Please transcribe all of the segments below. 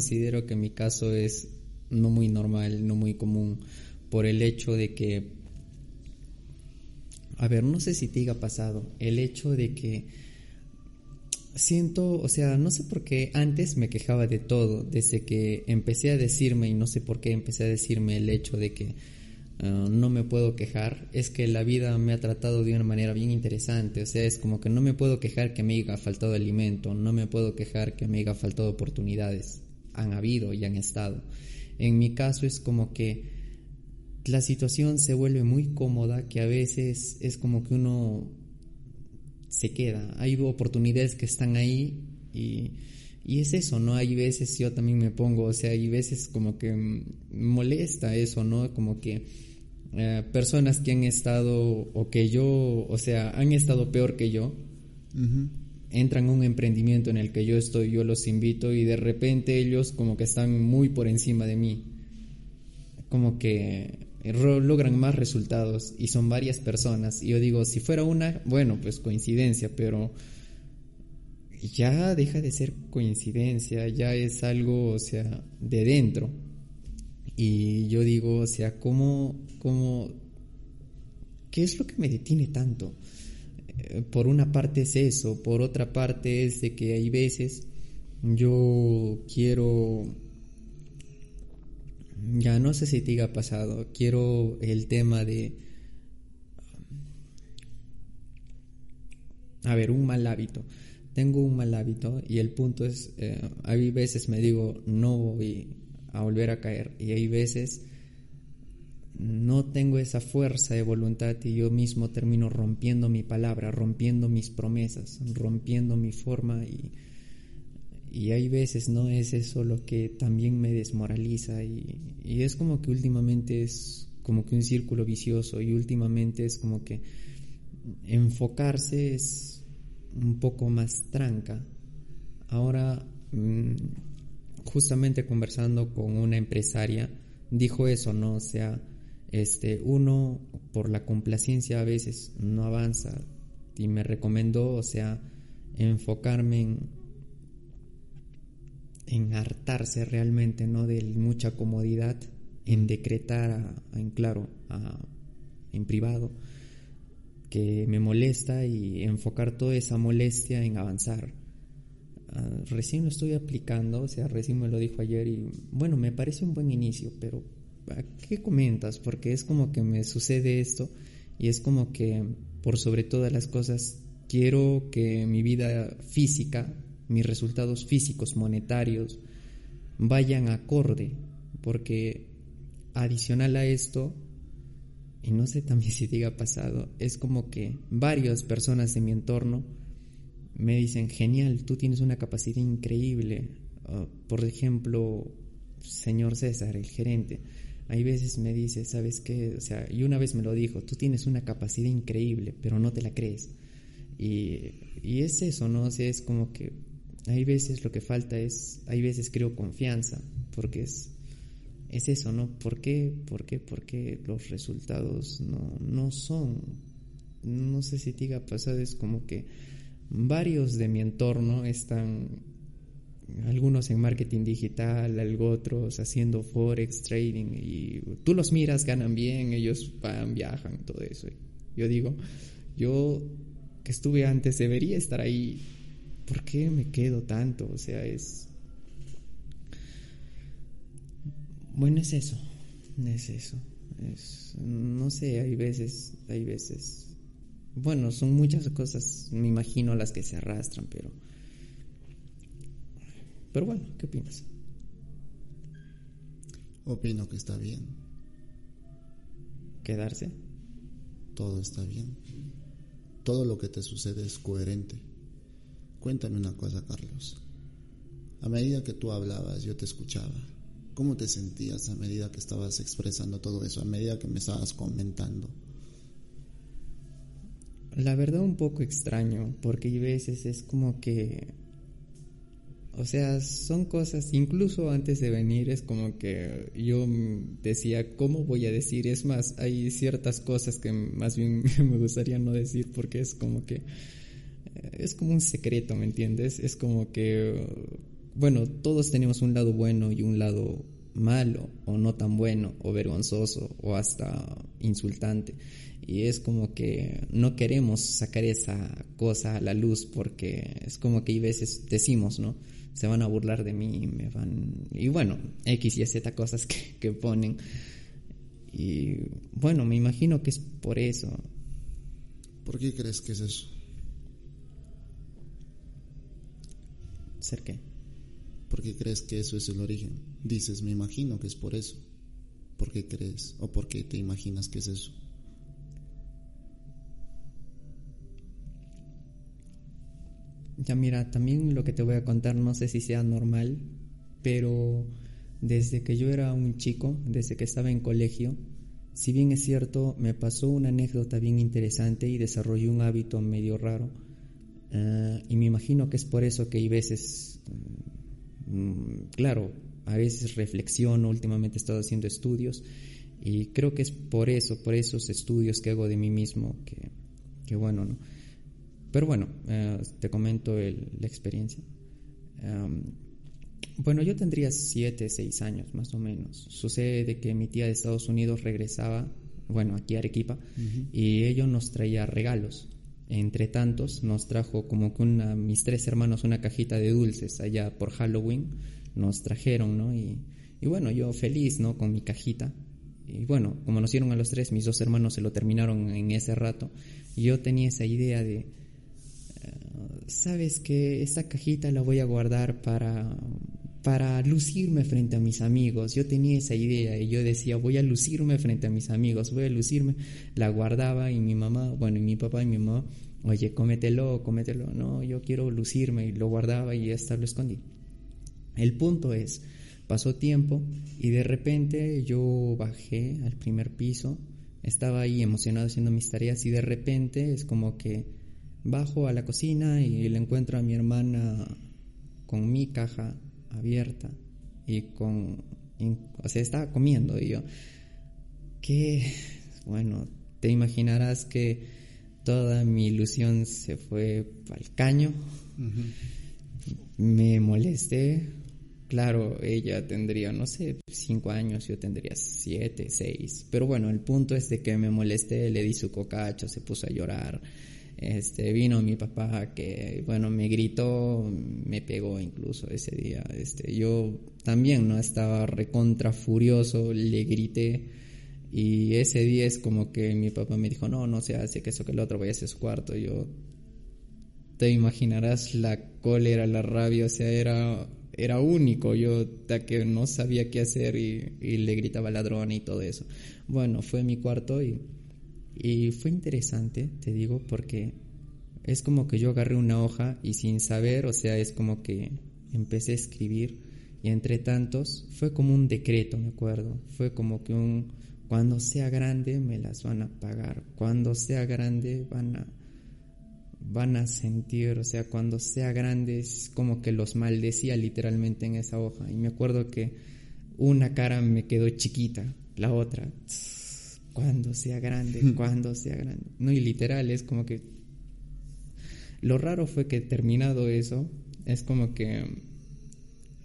considero que mi caso es no muy normal, no muy común, por el hecho de que, a ver, no sé si te haya pasado, el hecho de que siento, o sea, no sé por qué antes me quejaba de todo, desde que empecé a decirme, y no sé por qué empecé a decirme el hecho de que ah, no me puedo quejar, es que la vida me ha tratado de una manera bien interesante, o sea, es como que no me puedo quejar que me haya faltado alimento, no me puedo quejar que me haya faltado oportunidades, han habido y han estado. En mi caso es como que la situación se vuelve muy cómoda, que a veces es como que uno se queda. Hay oportunidades que están ahí y, y es eso, ¿no? Hay veces yo también me pongo, o sea, hay veces como que molesta eso, ¿no? Como que eh, personas que han estado o que yo, o sea, han estado peor que yo, entran a un emprendimiento en el que yo estoy, yo los invito y de repente ellos como que están muy por encima de mí. Como que logran más resultados y son varias personas. Y yo digo, si fuera una, bueno, pues coincidencia, pero ya deja de ser coincidencia, ya es algo, o sea, de dentro. Y yo digo, o sea, ¿cómo, cómo, qué es lo que me detiene tanto? Por una parte es eso, por otra parte es de que hay veces yo quiero ya no sé si te ha pasado, quiero el tema de... A ver, un mal hábito. Tengo un mal hábito y el punto es, eh, hay veces me digo, no voy a volver a caer y hay veces no tengo esa fuerza de voluntad y yo mismo termino rompiendo mi palabra, rompiendo mis promesas, rompiendo mi forma y y hay veces, ¿no? Es eso lo que también me desmoraliza y, y, es como que últimamente es como que un círculo vicioso y últimamente es como que enfocarse es un poco más tranca. Ahora, mm, justamente conversando con una empresaria, dijo eso, ¿no? O sea, este, uno por la complacencia a veces no avanza y me recomendó, o sea, enfocarme en en hartarse realmente, ¿no? De mucha comodidad, en decretar, en claro, en privado, que me molesta y enfocar toda esa molestia en avanzar. Ah, recién lo estoy aplicando, o sea, recién me lo dijo ayer y bueno, me parece un buen inicio, pero ¿qué comentas? Porque es como que me sucede esto y es como que por sobre todas las cosas quiero que mi vida física mis resultados físicos, monetarios, vayan acorde, porque adicional a esto, y no sé también si ha pasado, es como que varias personas de mi entorno me dicen, genial, tú tienes una capacidad increíble. por ejemplo, señor César, el gerente, hay veces me dice, ¿sabes qué? O sea, y una vez me lo dijo, tú tienes una capacidad increíble, pero no te la crees. Y, y es eso, ¿no? Es como que hay veces lo que falta es, hay veces creo confianza, porque es, es eso, ¿no? ¿Por qué? ¿Por qué? Porque los resultados no, no son, no sé si te diga pasado, es como que varios de mi entorno están, algunos en marketing digital, algo otros haciendo forex, trading, y tú los miras, ganan bien, ellos van, viajan, todo eso. Yo digo, yo que estuve antes debería estar ahí ¿por qué me quedo tanto? O sea, es... Bueno, es eso, es eso. Es, no sé, hay veces, hay veces... Bueno, son muchas cosas, me imagino, las que se arrastran, pero... Pero bueno, ¿qué opinas? Opino que está bien. ¿Quedarse? Todo está bien. Todo lo que te sucede es coherente. Cuéntame una cosa, Carlos. A medida que tú hablabas, yo te escuchaba. ¿Cómo te sentías a medida que estabas expresando todo eso, a medida que me estabas comentando? La verdad un poco extraño, porque hay veces es como que... O sea, son cosas, incluso antes de venir es como que yo decía, ¿cómo voy a decir? Es más, hay ciertas cosas que más bien me gustaría no decir porque es como que es como un secreto, ¿me entiendes? Es como que bueno, todos tenemos un lado bueno y un lado malo o no tan bueno o vergonzoso o hasta insultante y es como que no queremos sacar esa cosa a la luz porque es como que hay veces decimos, ¿no? Se van a burlar de mí, me van... Y bueno, X y Z cosas que, que ponen. Y bueno, me imagino que es por eso. ¿Por qué crees que es eso? ¿Ser qué? ¿Por qué crees que eso es el origen? Dices, me imagino que es por eso. ¿Por qué crees o por qué te imaginas que es eso? Ya mira, también lo que te voy a contar no sé si sea normal, pero desde que yo era un chico, desde que estaba en colegio, si bien es cierto, me pasó una anécdota bien interesante y desarrollé un hábito medio raro. Ah, y me imagino que es por eso que hay veces, mm, claro, a veces reflexiono, últimamente he estado haciendo estudios y creo que es por eso, por esos estudios que hago de mí mismo, que, que bueno, ¿no? Pero bueno, eh, te comento la experiencia. bueno, yo tendría 7, 6 años más o menos. Sucede que mi tía de Estados Unidos regresaba, bueno, aquí a Arequipa, y ellos nos traía regalos. Entre tantos, nos trajo como que una, mis tres hermanos una cajita de dulces allá por Halloween. Nos trajeron, ¿no? Y, y bueno, yo feliz, ¿no? Con mi cajita. Y bueno, como nos dieron a los tres, mis dos hermanos se lo terminaron en ese rato. Y yo tenía esa idea de, sabes que esta cajita la voy a guardar para, para lucirme frente a mis amigos. Yo tenía esa idea y yo decía, voy a lucirme frente a mis amigos, voy a lucirme. La guardaba y mi mamá, bueno, y mi papá y mi mamá, oye, cómetelo, cómetelo. No, yo quiero lucirme y lo guardaba y hasta lo escondí. El punto es, pasó tiempo y de repente yo bajé al primer piso, estaba ahí emocionado haciendo mis tareas y de repente es como que Bajo a la cocina y le encuentro a mi hermana con mi caja abierta y con... O sea, estaba comiendo y yo... Que... Bueno, te imaginarás que toda mi ilusión se fue al caño. Me molesté. Claro, ella tendría, no sé, cinco años, yo tendría siete, seis. Pero bueno, el punto es de que me molesté, le di su cocacho, se puso a llorar. Este, vino mi papá que, bueno, me gritó, me pegó incluso ese día. Este, yo también, ¿no? Estaba recontra furioso, le grité. Y ese día es como que mi papá me dijo, no, no se hace que eso que el otro vaya a su cuarto. Yo, te imaginarás la cólera, la rabia, o sea, era, era único. Yo que no sabía qué hacer y, y le gritaba ladrón y todo eso. Bueno, fue mi cuarto y y fue interesante, te digo, porque es como que yo agarré una hoja y sin saber, o sea, es como que empecé a escribir y entre tantos fue como un decreto, me acuerdo, fue como que un cuando sea grande me las van a pagar, cuando sea grande van a van a sentir, o sea, cuando sea grande es como que los maldecía literalmente en esa hoja. Y me acuerdo que una cara me quedó chiquita, la otra cuando sea grande, cuando sea grande. No, y literal, es como que... Lo raro fue que terminado eso, es como que...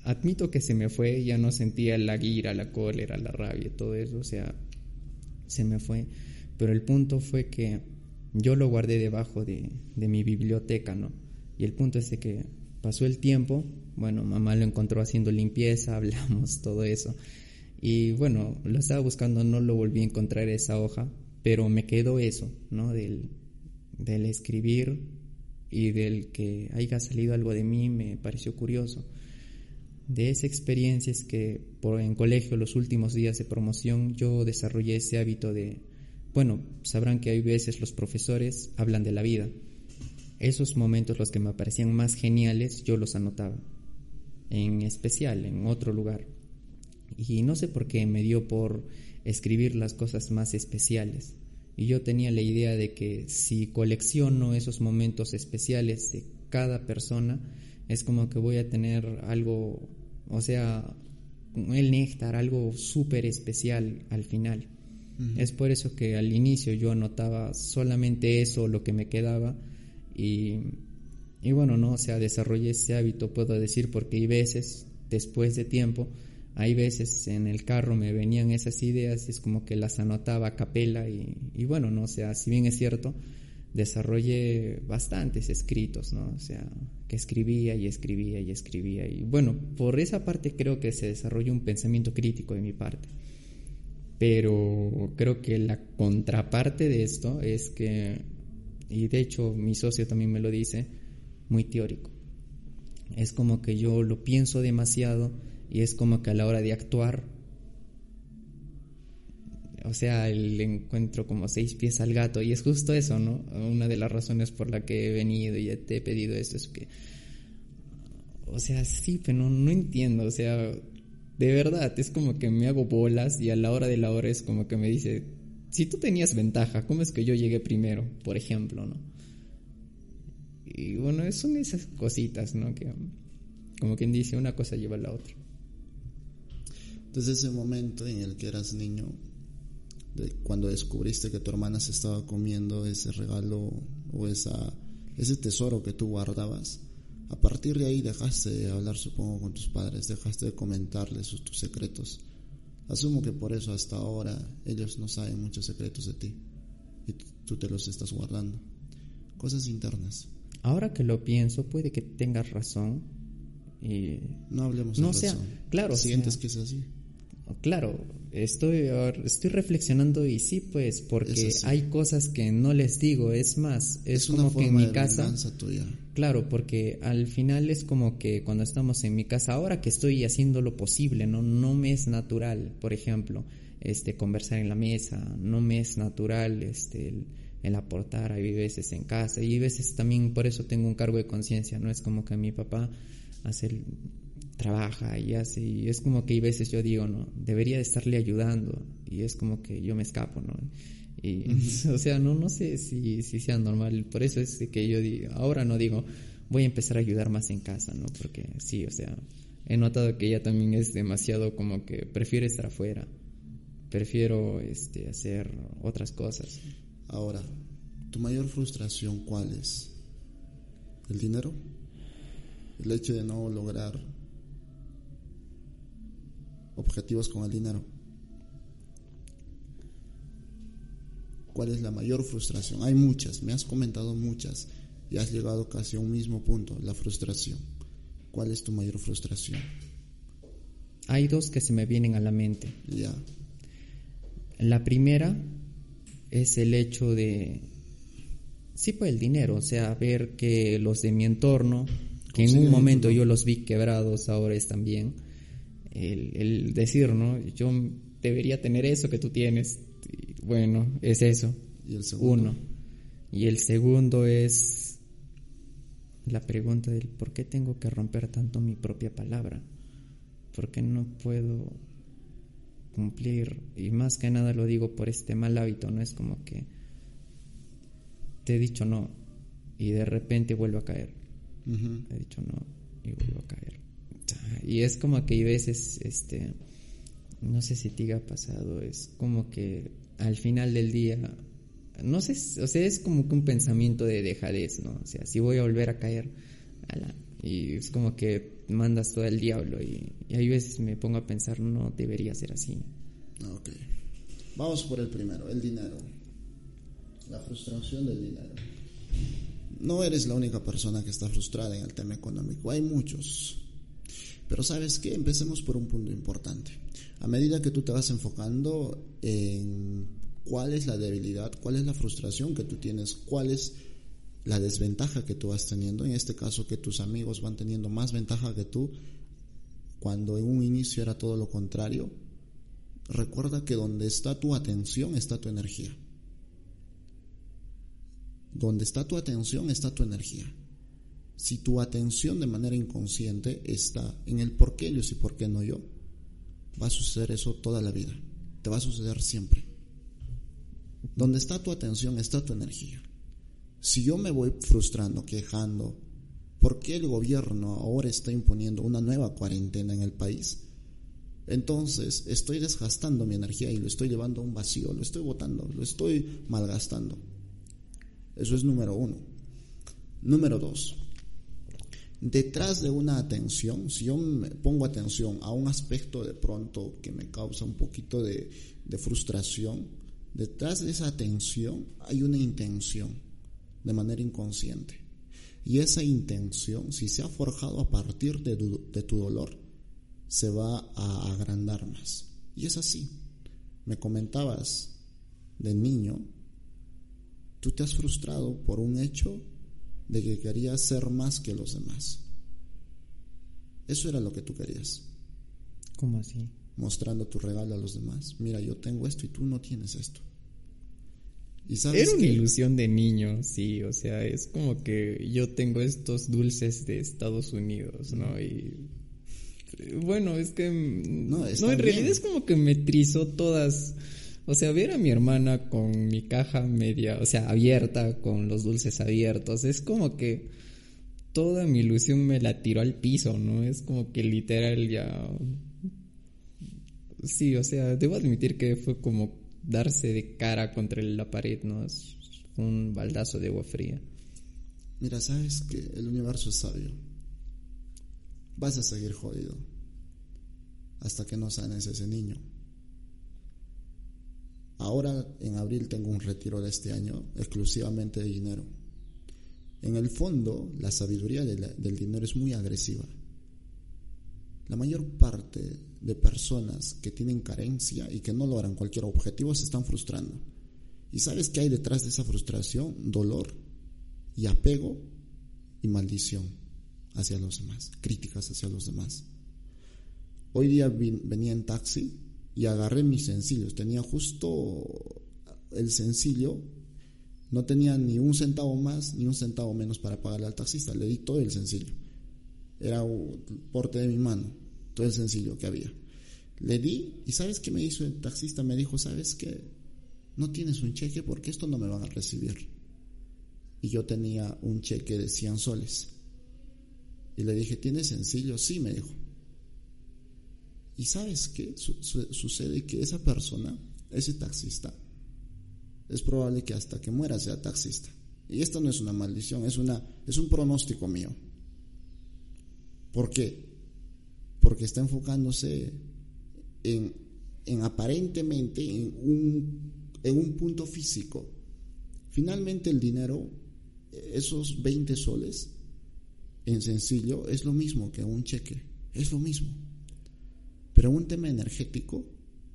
Admito que se me fue, ya no sentía la ira, la cólera, la rabia, todo eso, o sea, se me fue. Pero el punto fue que yo lo guardé debajo de, de mi biblioteca, ¿no? Y el punto es de que pasó el tiempo, bueno, mamá lo encontró haciendo limpieza, hablamos, todo eso. Y bueno, lo estaba buscando, no lo volví a encontrar esa hoja, pero me quedó eso, ¿no? Del, del escribir y del que haya salido algo de mí me pareció curioso. De esa experiencia es que por, en colegio, los últimos días de promoción, yo desarrollé ese hábito de, bueno, sabrán que hay veces los profesores hablan de la vida. Esos momentos, los que me parecían más geniales, yo los anotaba. En especial, en otro lugar. Y no sé por qué me dio por escribir las cosas más especiales. Y yo tenía la idea de que si colecciono esos momentos especiales de cada persona, es como que voy a tener algo, o sea, el néctar, algo súper especial al final. Es por eso que al inicio yo anotaba solamente eso, lo que me quedaba, y, y bueno, no, o sea, desarrollé ese hábito, puedo decir, porque hay veces, después de tiempo, hay veces en el carro me venían esas ideas y es como que las anotaba a capela y, bueno, no, o sea, si bien es cierto, desarrollé bastantes escritos, ¿no? O sea, que escribía y escribía y escribía. Y bueno, por esa parte creo que se desarrolló un pensamiento crítico de mi parte. Pero creo que la contraparte de esto es que, y de hecho mi socio también me lo dice, muy teórico. Es como que yo lo pienso demasiado y es como que a la hora de actuar o sea, el encuentro como seis pies al gato y es justo eso, ¿no? Una de las razones por la que he venido y te he pedido esto es que, o sea, sí, pero no, entiendo, o sea, de verdad, es como que me hago bolas y a la hora de la hora es como que me dice, si tú tenías ventaja, ¿cómo es que yo llegué primero, por ejemplo, ¿no? Y bueno, son esas cositas, ¿no? Que como quien dice, una cosa lleva a la otra. Desde ese momento en el que eras niño, cuando descubriste que tu hermana se estaba comiendo ese regalo o esa, ese tesoro que tú guardabas, a partir de ahí dejaste de hablar, supongo, con tus padres, dejaste de comentarles tus secretos. Asumo que por eso hasta ahora ellos no saben muchos secretos de ti y tú te los estás guardando. Cosas internas. Ahora que lo pienso, puede que tengas razón. Y... No hablemos no, de razón. Claro. Sientes que es así. Claro, estoy, estoy reflexionando y sí, pues, porque hay cosas que no les digo, es más, es, como que en mi casa... Tuya. Claro, porque al final es como que cuando estamos en mi casa, ahora que estoy haciendo lo posible, no, no me es natural, por ejemplo, este, conversar en la mesa, no me es natural este, el, el aportar, hay veces en casa y hay veces también por eso tengo un cargo de conciencia, no es como que mi papá hace trabaja y hace, y es como que hay veces yo digo, ¿no? Debería de estarle ayudando y es como que yo me escapo, ¿no? Y, o sea, no, no sé si, si sea normal, por eso es que yo digo, ahora no digo, voy a empezar a ayudar más en casa, ¿no? Porque sí, o sea, he notado que ella también es demasiado como que prefiere estar afuera, prefiero este, hacer otras cosas. Ahora, ¿tu mayor frustración cuál es? ¿El dinero? ¿El hecho de no lograr objetivos con el dinero. ¿Cuál es la mayor frustración? Hay muchas, me has comentado muchas y has llegado casi a un mismo punto, la frustración. ¿Cuál es tu mayor frustración? Hay dos que se me vienen a la mente. Ya. La primera es el hecho de, sí, pues el dinero, o sea, ver que los de mi entorno, que en un momento yo los vi quebrados, ahora están bien el, decir, ¿no? Yo debería tener eso que tú tienes. bueno, es eso. ¿Y el segundo? Uno. Y el segundo es la pregunta del por qué tengo que romper tanto mi propia palabra. ¿Por qué no puedo cumplir? Y más que nada lo digo por este mal hábito, no es como que te he dicho no y de repente vuelvo a caer. He dicho no y vuelvo a caer. Y es como que hay veces, este, no sé si te ha pasado, es como que al final del día, no sé, o sea, es como que un pensamiento de dejadez, ¿no? O sea, si voy a volver a caer, y es como que mandas todo el diablo y, y hay veces me pongo a pensar, no debería ser así. Ok. Vamos por el primero, el dinero. La frustración del dinero. No eres la única persona que está frustrada en el tema económico, hay muchos. Pero sabes qué, empecemos por un punto importante. A medida que tú te vas enfocando en cuál es la debilidad, cuál es la frustración que tú tienes, cuál es la desventaja que tú vas teniendo, en este caso que tus amigos van teniendo más ventaja que tú, cuando en un inicio era todo lo contrario, recuerda que donde está tu atención está tu energía. Donde está tu atención está tu energía. Si tu atención de manera inconsciente está en el por qué ellos y por qué no yo, va a suceder eso toda la vida. Te va a suceder siempre. Donde está tu atención está tu energía. Si yo me voy frustrando, quejando, ¿por qué el gobierno ahora está imponiendo una nueva cuarentena en el país? Entonces estoy desgastando mi energía y lo estoy llevando a un vacío, lo estoy botando, lo estoy malgastando. Eso es número uno. Número dos, detrás de una atención, si yo me pongo atención a un aspecto de pronto que me causa un poquito de, de frustración, detrás de esa atención hay una intención de manera inconsciente. Y esa intención, si se ha forjado a partir de de tu dolor, se va a agrandar más. Y es así. Me comentabas de niño, tú te has frustrado por un hecho de que querías ser más que los demás. Eso era lo que tú querías. ¿Cómo así? Mostrando tu regalo a los demás. Mira, yo tengo esto y tú no tienes esto. ¿Y sabes Era una ilusión de niño, sí, o sea, es como que yo tengo estos dulces de Estados Unidos, ¿no? Y bueno, es que no, en realidad es como que me trizó todas o sea, ver a mi hermana con mi caja media, o sea, abierta, con los dulces abiertos, es como que toda mi ilusión me la tiró al piso, ¿no? Es como que literal ya... Sí, o sea, debo admitir que fue como darse de cara contra la pared, ¿no? Es un baldazo de agua fría. Mira, sabes que el universo es sabio. Vas a seguir jodido hasta que no sanes ese niño. Ahora en abril tengo un retiro de este año exclusivamente de dinero. En el fondo, la sabiduría del dinero es muy agresiva. La mayor parte de personas que tienen carencia y que no logran cualquier objetivo se están frustrando. ¿Y sabes qué hay detrás de esa frustración? Dolor y apego y maldición hacia los demás, críticas hacia los demás. Hoy día venía en taxi y agarré mis sencillos. Tenía justo el sencillo, no tenía ni un centavo más ni un centavo menos para pagarle al taxista. Le di todo el sencillo. Era porte de mi mano, todo el sencillo que había. Le di y ¿sabes qué me hizo el taxista? Me dijo, ¿sabes qué? No tienes un cheque porque esto no me van a recibir. Y yo tenía un cheque de 100 soles. Y le dije, ¿tienes sencillo? Sí, me dijo. Y sabes qué sucede que esa persona, ese taxista, es probable que hasta que muera sea taxista. Y esto no es una maldición, es, una, es un pronóstico mío. ¿Por qué? Porque está enfocándose en, en aparentemente en un, en un punto físico. Finalmente el dinero, esos 20 soles, en sencillo, es lo mismo que un cheque, es lo mismo. Pero un tema energético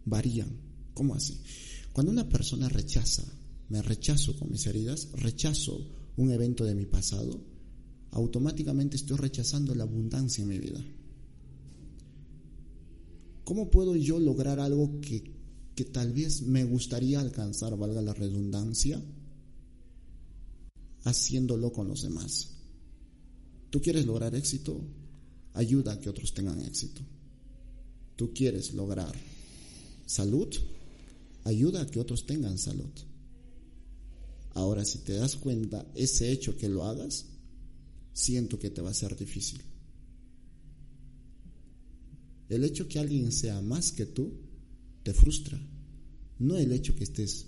varían. ¿Cómo así? Cuando una persona rechaza, me rechazo con mis heridas, rechazo un evento de mi pasado, automáticamente estoy rechazando la abundancia en mi vida. ¿Cómo puedo yo lograr algo que, que tal vez me gustaría alcanzar, valga la redundancia, haciéndolo con los demás? ¿Tú quieres lograr éxito? Ayuda a que otros tengan éxito tú quieres lograr salud, ayuda a que otros tengan salud. Ahora, si te das cuenta, ese hecho que lo hagas, siento que te va a ser difícil. El hecho que alguien sea más que tú te frustra, no el hecho que estés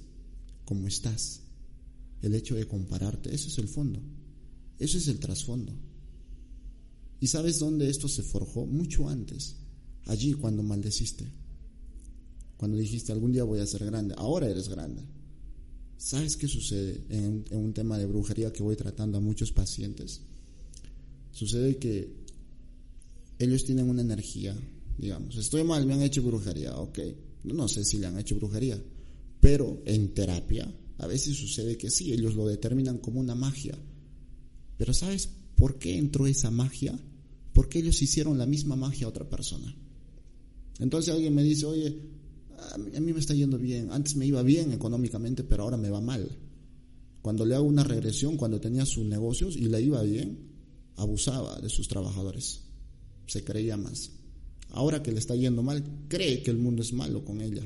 como estás, el hecho de compararte, eso es el fondo, eso es el trasfondo. ¿Y sabes dónde esto se forjó? Mucho antes allí cuando maldeciste, cuando dijiste algún día voy a ser grande, ahora eres grande. ¿Sabes qué sucede en, un tema de brujería que voy tratando a muchos pacientes? Sucede que ellos tienen una energía, digamos, estoy mal, me han hecho brujería, ok, no sé si le han hecho brujería, pero en terapia a veces sucede que sí, ellos lo determinan como una magia. Pero ¿sabes por qué entró esa magia? Porque ellos hicieron la misma magia a otra persona. Entonces alguien me dice, oye, a mí, me está yendo bien, antes me iba bien económicamente, pero ahora me va mal. Cuando le hago una regresión, cuando tenía sus negocios y le iba bien, abusaba de sus trabajadores, se creía más. Ahora que le está yendo mal, cree que el mundo es malo con ella,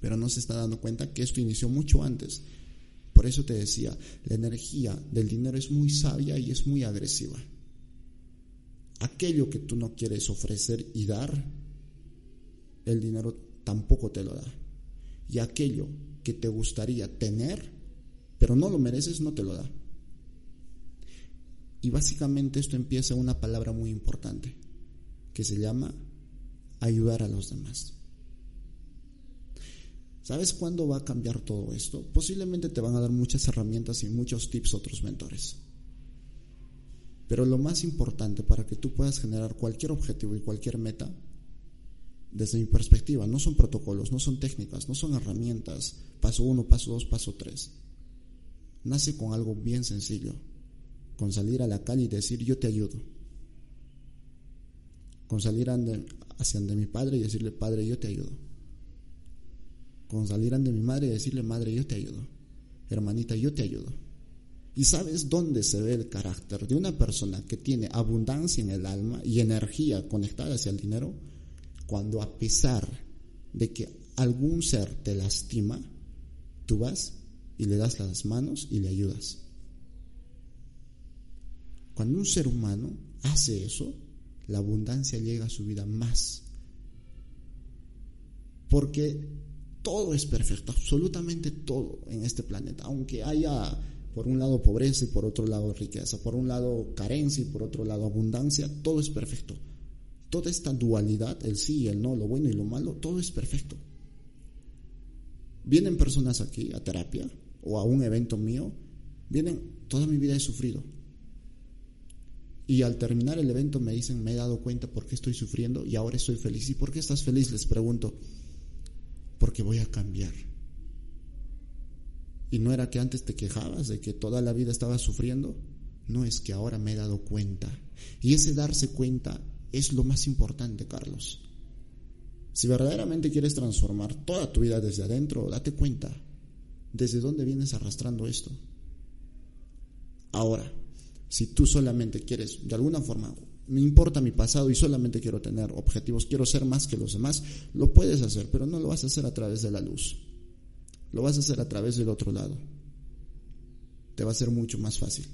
pero no se está dando cuenta que esto inició mucho antes. Por eso te decía, la energía del dinero es muy sabia y es muy agresiva. Aquello que tú no quieres ofrecer y dar, el dinero tampoco te lo da. Y aquello que te gustaría tener, pero no lo mereces, no te lo da. Y básicamente esto empieza una palabra muy importante, que se llama ayudar a los demás. ¿Sabes cuándo va a cambiar todo esto? Posiblemente te van a dar muchas herramientas y muchos tips otros mentores. Pero lo más importante para que tú puedas generar cualquier objetivo y cualquier meta, desde mi perspectiva, no son protocolos, no son técnicas, no son herramientas, paso uno, paso dos, paso tres. Nace con algo bien sencillo, con salir a la calle y decir yo te ayudo. Con salir hacia de mi padre y decirle, padre, yo te ayudo con salir ante mi madre y decirle, madre, yo te ayudo, hermanita, yo te ayudo. ¿Y sabes dónde se ve el carácter de una persona que tiene abundancia en el alma y energía conectada hacia el dinero? Cuando a pesar de que algún ser te lastima, tú vas y le das las manos y le ayudas. Cuando un ser humano hace eso, la abundancia llega a su vida más. Porque todo es perfecto, absolutamente todo en este planeta, aunque haya por un lado pobreza y por otro lado riqueza, por un lado carencia y por otro lado abundancia, todo es perfecto. Toda esta dualidad, el sí y el no, lo bueno y lo malo, todo es perfecto. Vienen personas aquí a terapia o a un evento mío, vienen, toda mi vida he sufrido. Y al terminar el evento me dicen, me he dado cuenta por qué estoy sufriendo y ahora estoy feliz. ¿Y por qué estás feliz? Les pregunto porque voy a cambiar. Y no era que antes te quejabas de que toda la vida estabas sufriendo, no es que ahora me he dado cuenta. Y ese darse cuenta es lo más importante, Carlos. Si verdaderamente quieres transformar toda tu vida desde adentro, date cuenta desde dónde vienes arrastrando esto. Ahora, si tú solamente quieres, de alguna forma, me importa mi pasado y solamente quiero tener objetivos, quiero ser más que los demás, lo puedes hacer, pero no lo vas a hacer a través de la luz. Lo vas a hacer a través del otro lado. Te va a ser mucho más fácil.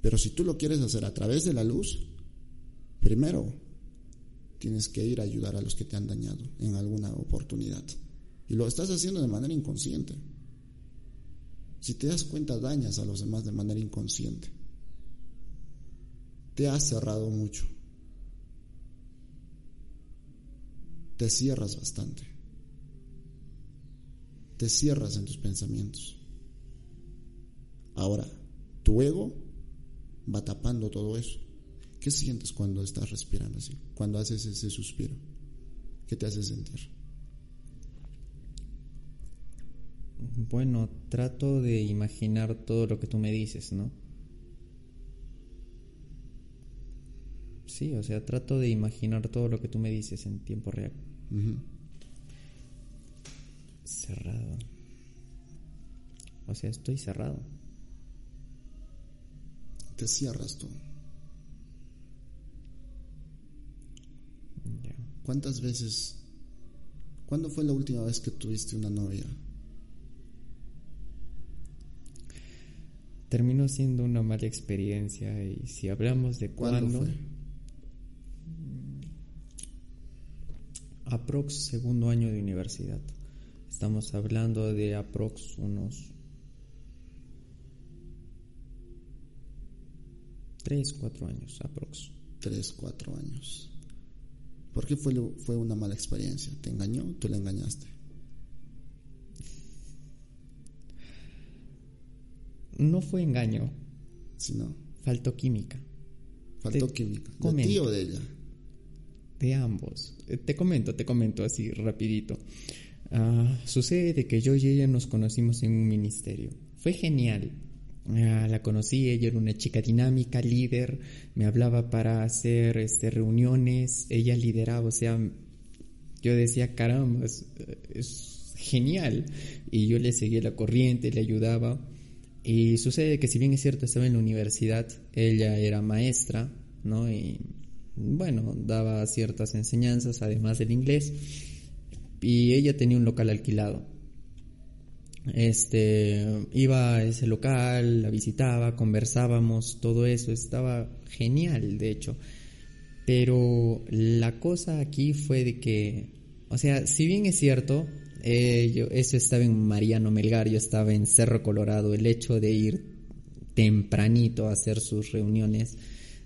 Pero si tú lo quieres hacer a través de la luz, primero tienes que ir a ayudar a los que te han dañado en alguna oportunidad. Y lo estás haciendo de manera inconsciente. Si te das cuenta, dañas a los demás de manera inconsciente te has cerrado mucho. Te cierras bastante. Te cierras en tus pensamientos. Ahora, tu ego va tapando todo eso. ¿Qué sientes cuando estás respirando así? Cuando haces ese suspiro. ¿Qué te hace sentir? Bueno, trato de imaginar todo lo que tú me dices, ¿no? Sí, o sea, trato de imaginar todo lo que tú me dices en tiempo real. Cerrado. O sea, estoy cerrado. Te cierras tú. ¿Cuántas veces, cuándo fue la última vez que tuviste una novia? Terminó siendo una mala experiencia y si hablamos de cuándo, fue? aprox segundo año de universidad. Estamos hablando de aprox unos 3, 4 años, aprox. 3, 4 años. ¿Por qué fue, fue una mala experiencia? ¿Te engañó? ¿Tú le engañaste? No fue engaño. Sino. Faltó química. Faltó química. ¿De ti o de ella? de ambos. Eh, te comento, te comento así rapidito. Ah, sucede que yo y ella nos conocimos en un ministerio. Fue genial. Ah, la conocí, ella era una chica dinámica, líder, me hablaba para hacer este, reuniones, ella lideraba, o sea, yo decía, caramba, es, es genial. Y yo le seguía la corriente, le ayudaba. Y sucede que si bien es cierto, estaba en la universidad, ella era maestra, ¿no? Y bueno, daba ciertas enseñanzas además del inglés y ella tenía un local alquilado. Este, iba a ese local, la visitaba, conversábamos, todo eso estaba genial, de hecho. Pero la cosa aquí fue de que, o sea, si bien es cierto, eh, yo, eso estaba en Mariano Melgar, yo estaba en Cerro Colorado, el hecho de ir tempranito a hacer sus reuniones.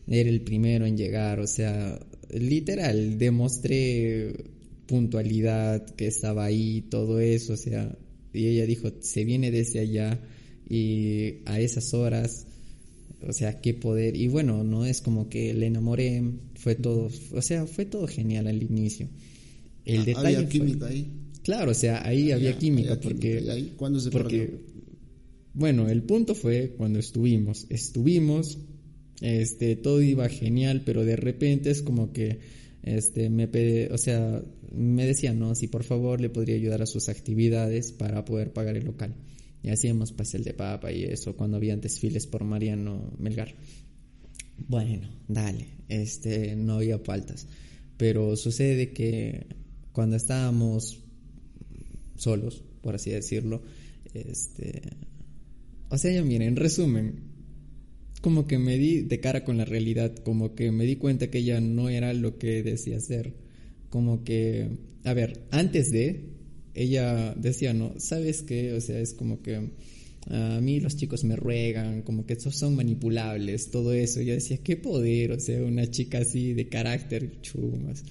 Era el primero en llegar, o sea, literal, demostré puntualidad, que estaba ahí, todo eso, o sea, y ella dijo, se viene desde allá y a esas horas, o sea, qué poder, y bueno, no es como que le enamoré, fue todo, o sea, fue todo genial al inicio. El ah, detalle había química ahí. Claro, o sea, ahí había química porque ahí, ¿cuándo se porque bueno, el punto fue cuando estuvimos, estuvimos este todo iba genial, pero de repente es como que este me o sea, me decía, "No, si por favor le podría ayudar a sus actividades para poder pagar el local." Y hacíamos pastel de papa y eso cuando había desfiles por Mariano Melgar. Bueno, dale, este no había faltas, pero sucede que cuando estábamos solos, por así decirlo, este o sea, miren, en resumen, como que me di de cara con la realidad, como que me di cuenta que ella no era lo que decía ser. Como que, a ver, antes de, ella decía, no, ¿sabes qué? O sea, es como que a mí los chicos me ruegan, como que estos son manipulables, todo eso. Yo decía, qué poder, o sea, una chica así de carácter, chumas.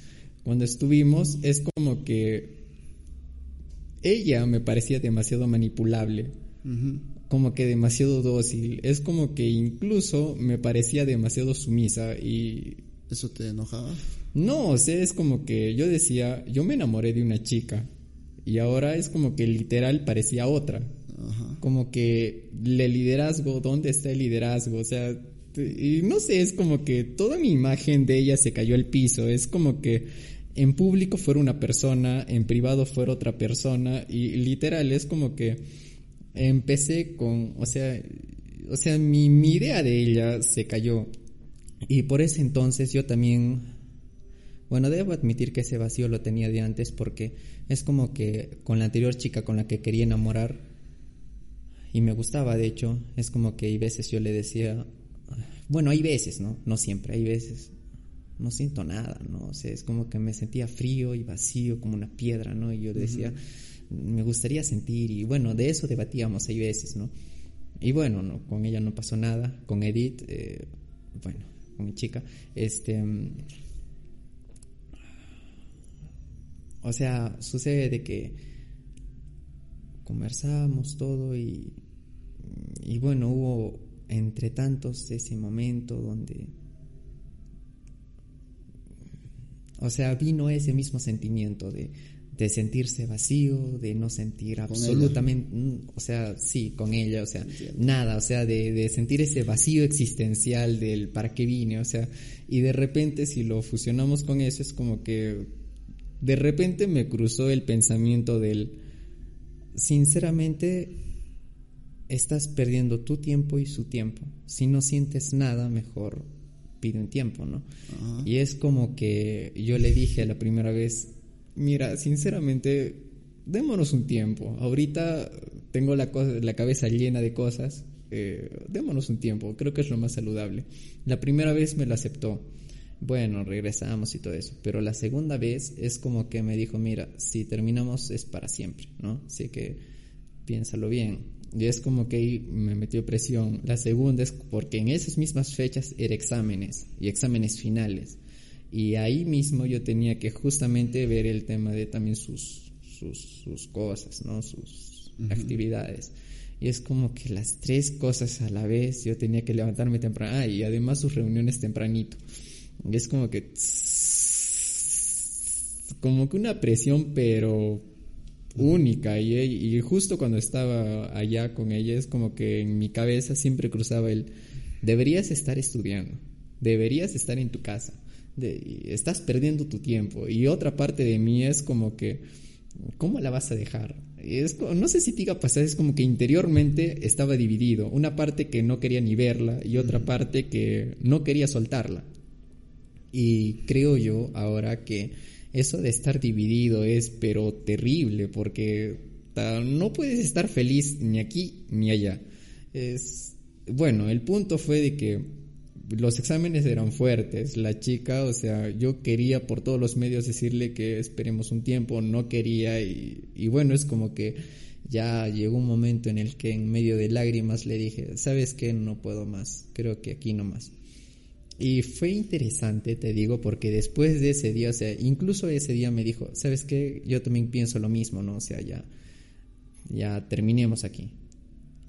Cuando estuvimos, es como que ella me parecía demasiado manipulable como que demasiado dócil. Es como que incluso me parecía demasiado sumisa y... ¿Eso te enojaba? No, o sea, es como que yo decía, yo me enamoré de una chica y ahora es como que literal parecía otra. Como que el liderazgo, ¿dónde está el liderazgo? O sea, y no sé, es como que toda mi imagen de ella se cayó al piso. Es como que en público fuera una persona, en privado fuera otra persona y literal es como que empecé con, o sea, o sea, mi, idea de ella se cayó. Y por ese entonces yo también, bueno, debo admitir que ese vacío lo tenía de antes porque es como que con la anterior chica con la que quería enamorar y me gustaba, de hecho, es como que hay veces yo le decía, bueno, hay veces, ¿no? No siempre, hay veces, no siento nada, ¿no? O sea, es como que me sentía frío y vacío como una piedra, ¿no? Y yo decía, me gustaría sentir y bueno, de eso debatíamos hay veces, ¿no? Y bueno, no, con ella no pasó nada, con Edith, eh, bueno, con mi chica, este... O sea, sucede de que conversamos todo y, y bueno, hubo entre tantos ese momento donde, o sea, vino ese mismo sentimiento de, de sentirse vacío, de no sentir absolutamente, mm, o sea, sí, con ella, o sea, nada, o sea, de, sentir ese vacío existencial del para qué vine, o sea, y de repente si lo fusionamos con eso es como que de repente me cruzó el pensamiento del, sinceramente, estás perdiendo tu tiempo y su tiempo. Si no sientes nada, mejor pide un tiempo, ¿no? Y es como que yo le dije la primera vez, Mira, sinceramente, démonos un tiempo. Ahorita tengo la, la cabeza llena de cosas. Eh, démonos un tiempo, creo que es lo más saludable. La primera vez me lo aceptó. Bueno, regresamos y todo eso. Pero la segunda vez es como que me dijo, mira, si terminamos es para siempre, ¿no? Así que piénsalo bien. Y es como que ahí me metió presión. La segunda es porque en esas mismas fechas era exámenes y exámenes finales. Y ahí mismo yo tenía que justamente ver el tema de también sus, sus, cosas, ¿no? Sus actividades. Y es como que las tres cosas a la vez, yo tenía que levantarme temprano. Ah, y además sus reuniones tempranito. Y es como que... Como que una presión, pero única. Y, y justo cuando estaba allá con ella, es como que en mi cabeza siempre cruzaba el... Deberías estar estudiando. Deberías estar en tu casa estás perdiendo tu tiempo. Y otra parte de mí es como que, ¿cómo la vas a dejar? Es, no sé si te iba a pasar, es como que interiormente estaba dividido. Una parte que no quería ni verla y otra parte que no quería soltarla. Y creo yo ahora que eso de estar dividido es pero terrible porque no puedes estar feliz ni aquí ni allá. Es bueno, el punto fue de que los exámenes eran fuertes. La chica, o sea, yo quería por todos los medios decirle que esperemos un tiempo, no quería y, bueno, es como que ya llegó un momento en el que en medio de lágrimas le dije, ¿sabes qué? No puedo más, creo que aquí no más. Y fue interesante, te digo, porque después de ese día, o sea, incluso ese día me dijo, ¿sabes qué? Yo también pienso lo mismo, ¿no? O sea, ya, ya terminemos aquí.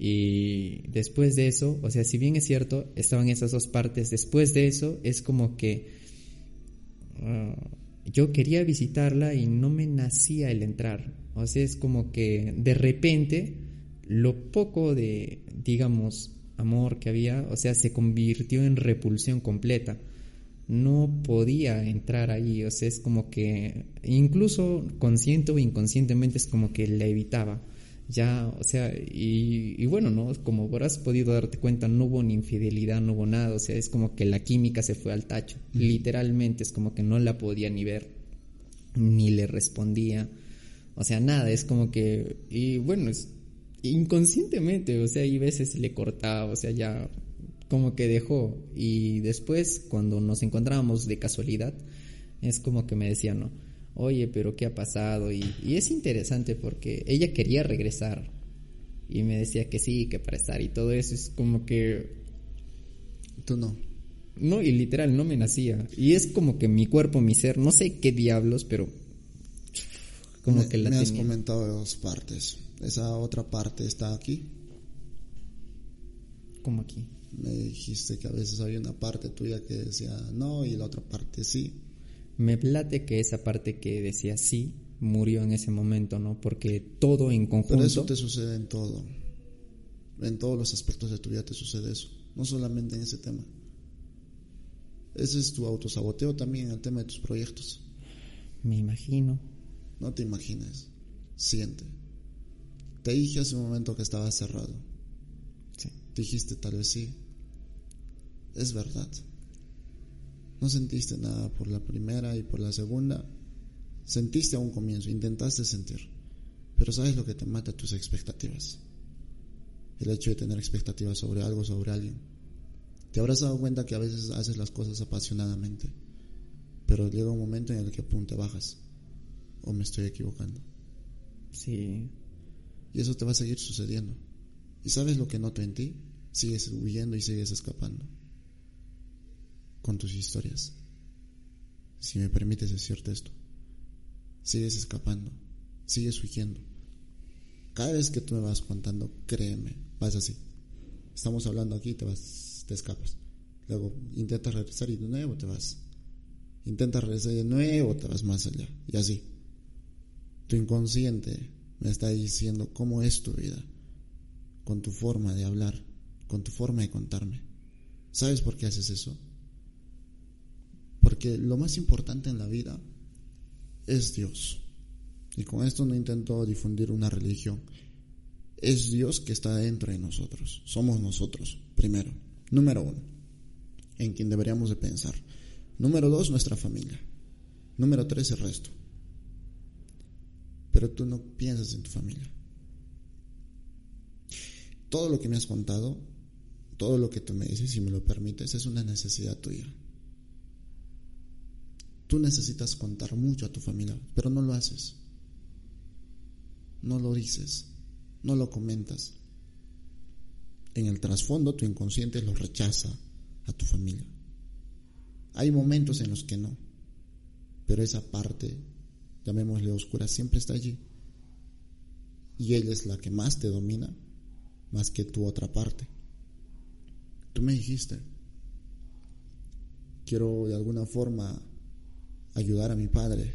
Y después de eso, o sea, si bien es cierto, estaban esas dos partes, después de eso es como que ah, yo quería visitarla y no me nacía el entrar. O sea, es como que de repente lo poco de, digamos, amor que había, o sea, se convirtió en repulsión completa. No podía entrar ahí, o sea, es como que incluso consciente o inconscientemente es como que la evitaba. Ya, o sea, y, bueno, ¿no? Como habrás podido darte cuenta, no hubo ni infidelidad, no hubo nada, o sea, es como que la química se fue al tacho, literalmente, es como que no la podía ni ver, ni le respondía, o sea, nada, es como que, y bueno, es, inconscientemente, o sea, y veces le cortaba, o sea, ya como que dejó. Y después, cuando nos encontrábamos de casualidad, es como que me decía, no, oye, pero ¿qué ha pasado? Y, y es interesante porque ella quería regresar. Y me decía que sí, que para estar y todo eso es como que... Tú no. No, y literal, no me nacía. Y es como que mi cuerpo, mi ser, no sé qué diablos, pero... Como que la me has comentado de dos partes esa otra parte está aquí. ¿Cómo aquí? Me dijiste que a veces había una parte tuya que decía no y la otra parte sí. Me plate que esa parte que decía sí murió en ese momento, ¿no? Porque todo en conjunto. Pero eso te sucede en todo. En todos los aspectos de tu vida te sucede eso. No solamente en ese tema. Ese es tu autosaboteo también en el tema de tus proyectos. Me imagino. No te imagines. Siente. Te dije hace un momento que estaba cerrado. Sí. Dijiste tal vez sí. Es verdad. No sentiste nada por la primera y por la segunda. Sentiste a un comienzo, intentaste sentir. Pero ¿sabes lo que te mata? Tus expectativas. El hecho de tener expectativas sobre algo, sobre alguien. Te habrás dado cuenta que a veces haces las cosas apasionadamente. Pero llega un momento en el que, pum, te bajas. ¿O me estoy equivocando? Sí, y eso te va a seguir sucediendo. ¿Y sabes lo que noto en ti? Sigues huyendo y sigues escapando. Con tus historias. Si me permites decirte esto. Sigues escapando. Sigues huyendo. Cada vez que tú me vas contando, créeme, vas así. Estamos hablando aquí, te vas, te escapas. Luego intentas regresar y de nuevo te vas. Intentas regresar y de nuevo te vas más allá. Y así. Tu inconsciente me está diciendo cómo es tu vida, con tu forma de hablar, con tu forma de contarme. ¿Sabes por qué haces eso? Porque lo más importante en la vida es Dios. Y con esto no intento difundir una religión. Es Dios que está dentro de nosotros. Somos nosotros, primero. Número uno, en quien deberíamos de pensar. Número dos, nuestra familia. Número tres, el resto pero tú no piensas en tu familia. Todo lo que me has contado, todo lo que tú me dices, si me lo permites, es una necesidad tuya. Tú necesitas contar mucho a tu familia, pero no lo haces. No lo dices, no lo comentas. En el trasfondo tu inconsciente lo rechaza a tu familia. Hay momentos en los que no, pero esa parte llamémosle oscura, siempre está allí. Y ella es la que más te domina, más que tu otra parte. Tú me dijiste, quiero de alguna forma ayudar a mi padre,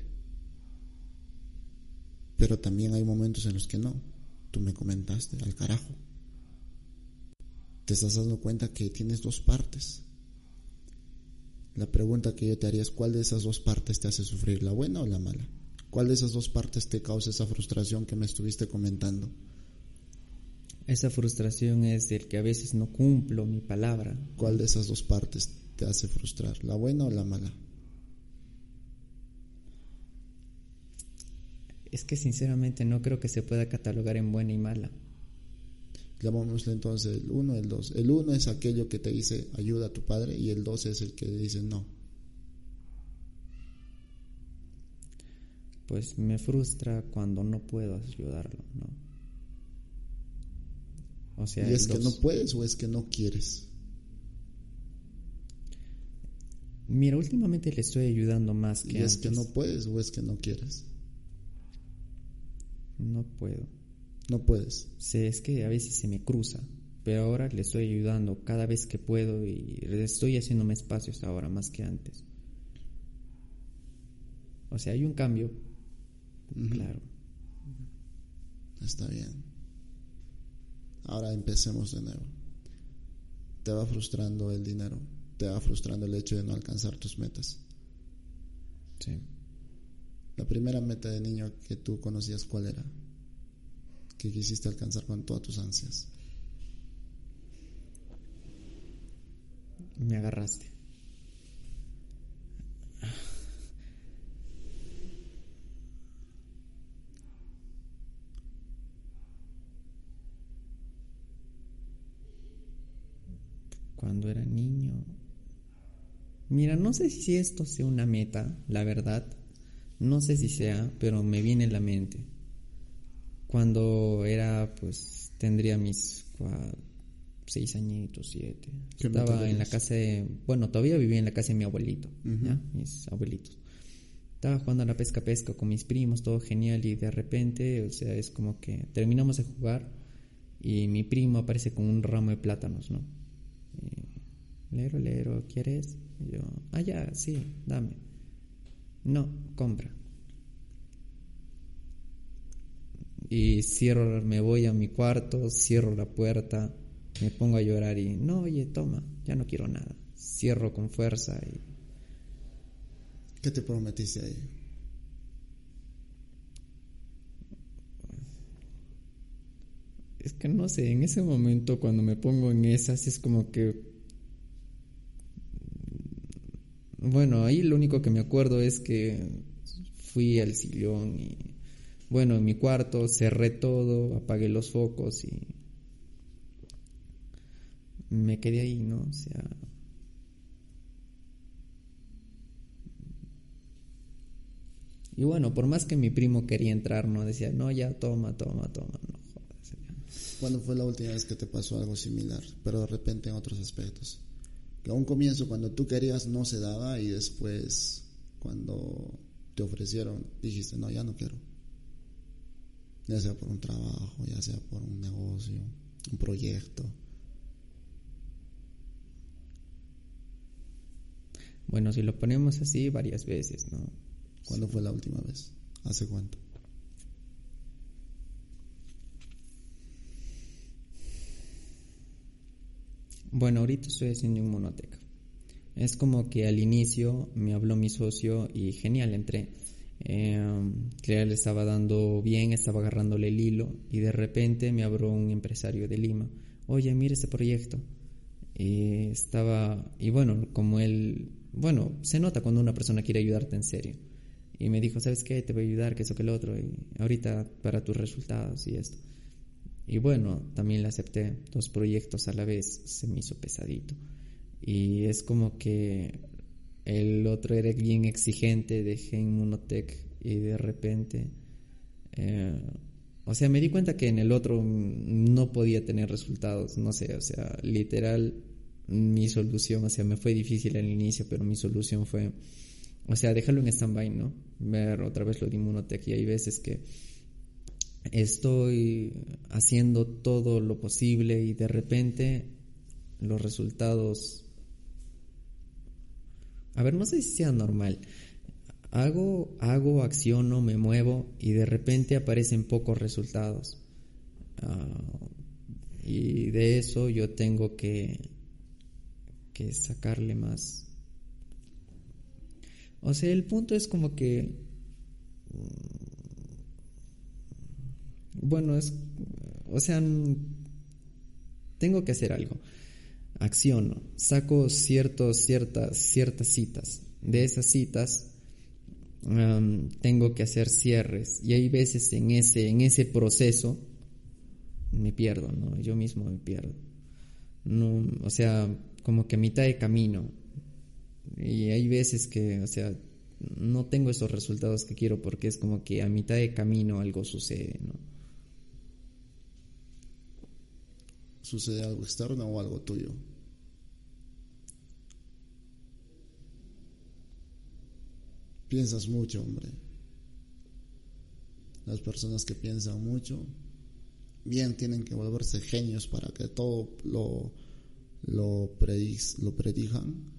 pero también hay momentos en los que no. Tú me comentaste, al carajo. Te estás dando cuenta que tienes dos partes. La pregunta que yo te haría es cuál de esas dos partes te hace sufrir, la buena o la mala. ¿Cuál de esas dos partes te causa esa frustración que me estuviste comentando? Esa frustración es el que a veces no cumplo mi palabra. ¿Cuál de esas dos partes te hace frustrar? ¿La buena o la mala? Es que sinceramente no creo que se pueda catalogar en buena y mala. Llamémosle entonces el uno, el dos. El uno es aquello que te dice ayuda a tu padre y el dos es el que dice no. pues me frustra cuando no puedo ayudarlo, ¿no? O sea, ¿Y es que no puedes o es que no quieres? Mira, últimamente le estoy ayudando más que ¿Y es que no puedes o es que no quieres? No puedo. No puedes. Sé, es que a veces se me cruza, pero ahora le estoy ayudando cada vez que puedo y estoy haciéndome espacios ahora más que antes. O sea, hay un cambio, claro. Está bien. Ahora empecemos de nuevo. Te va frustrando el dinero. Te va frustrando el hecho de no alcanzar tus metas. Sí. La primera meta de niño que tú conocías, ¿cuál era? Que quisiste alcanzar con todas tus ansias. Me agarraste. Cuando era niño. Mira, no sé si esto sea una meta, la verdad. No sé si sea, pero me viene en la mente. Cuando era, pues, tendría mis seis añitos, siete. ¿Qué meta Estaba en la casa de, bueno, todavía vivía en la casa de mi abuelito. Mis abuelitos. Estaba jugando a la pesca pesca con mis primos, todo genial y de repente, o sea, es como que terminamos de jugar y mi primo aparece con un ramo de plátanos, ¿no? Y, lero, lero, ¿quieres? Y yo, ah, ya, sí, dame. No, compra. Y cierro, me voy a mi cuarto, cierro la puerta, me pongo a llorar y, no, oye, toma, ya no quiero nada. Cierro con fuerza y ¿Qué te prometiste ahí? Es que no sé, en ese momento cuando me pongo en esas es como que... Bueno, ahí lo único que me acuerdo es que fui al sillón y... Bueno, en mi cuarto cerré todo, apagué los focos y... Me quedé ahí, ¿no? O sea... Y bueno, por más que mi primo quería entrar, no decía, no, ya toma, toma, toma, no. ¿Cuándo fue la última vez que te pasó algo similar, pero de repente en otros aspectos? Que a un comienzo cuando tú querías no se daba y después cuando te ofrecieron dijiste, no, ya no quiero. Ya sea por un trabajo, ya sea por un negocio, un proyecto. Bueno, si lo ponemos así, varias veces, ¿no? ¿Cuándo fue la última vez? ¿Hace cuánto? Bueno, ahorita estoy haciendo un monoteca. Es como que al inicio me habló mi socio y genial, entré. Eh, él estaba dando bien, estaba agarrándole el hilo y de repente me habló un empresario de Lima. Oye, mira este proyecto. Y estaba, y bueno, como él, bueno, se nota cuando una persona quiere ayudarte en serio. Y me dijo, ¿sabes qué? Te voy a ayudar, que eso, que lo otro, y ahorita para tus resultados y esto. Y bueno, también le acepté dos proyectos a la vez, se me hizo pesadito. Y es como que el otro era bien exigente, dejé en Monotech y de repente, eh, o sea, me di cuenta que en el otro no podía tener resultados, no sé, o sea, literal, mi solución, o sea, me fue difícil al inicio, pero mi solución fue, o sea, dejarlo en stand-by, ¿no? Ver otra vez lo de Monotech y hay veces que estoy haciendo todo lo posible y de repente los resultados a ver, no sé si sea normal. Hago, hago, acciono, me muevo y de repente aparecen pocos resultados. Ah, y de eso yo tengo que, que sacarle más. O sea, el punto es como que... Bueno, es... O sea, tengo que hacer algo acciono, saco ciertos, ciertas, ciertas citas. De esas citas um, tengo que hacer cierres y hay veces en ese, en ese proceso me pierdo, ¿no? Yo mismo me pierdo. No, o sea, como que a mitad de camino. Y hay veces que, o sea, no tengo esos resultados que quiero porque es como que a mitad de camino algo sucede, ¿no? Sucede algo externo o algo tuyo. Piensas mucho, hombre. Las personas que piensan mucho, bien tienen que volverse genios para que todo lo, lo, lo predijan,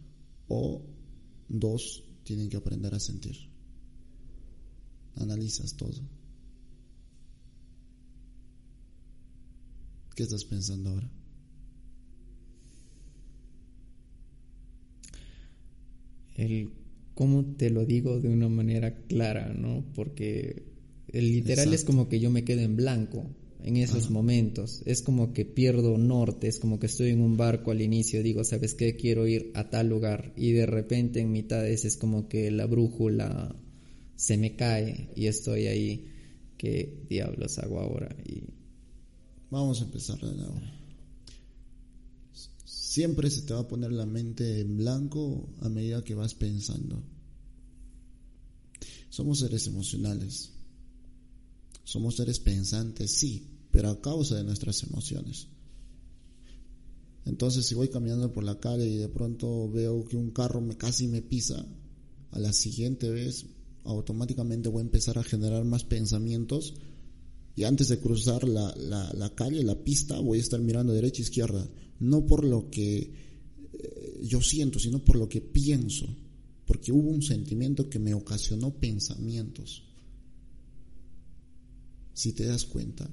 o dos, tienen que aprender a sentir. Analizas todo. ¿Qué estás pensando ahora? El cómo te lo digo de una manera clara, ¿no? Porque el literal es como que yo me quedo en blanco en esos momentos. Es como que pierdo norte, es como que estoy en un barco al inicio, digo, ¿sabes qué? Quiero ir a tal lugar y de repente en mitades es como que la brújula se me cae y estoy ahí. ¿Qué diablos hago ahora? Y... Vamos a empezar de nuevo. Siempre se te va a poner la mente en blanco a medida que vas pensando. Somos seres emocionales. Somos seres pensantes, sí, pero a causa de nuestras emociones. Entonces, si voy caminando por la calle y de pronto veo que un carro me casi me pisa, a la siguiente vez automáticamente voy a empezar a generar más pensamientos y antes de cruzar la, la, calle, la pista, voy a estar mirando derecha e izquierda, no por lo que eh, yo siento, sino por lo que pienso, porque hubo un sentimiento que me ocasionó pensamientos. Si te das cuenta,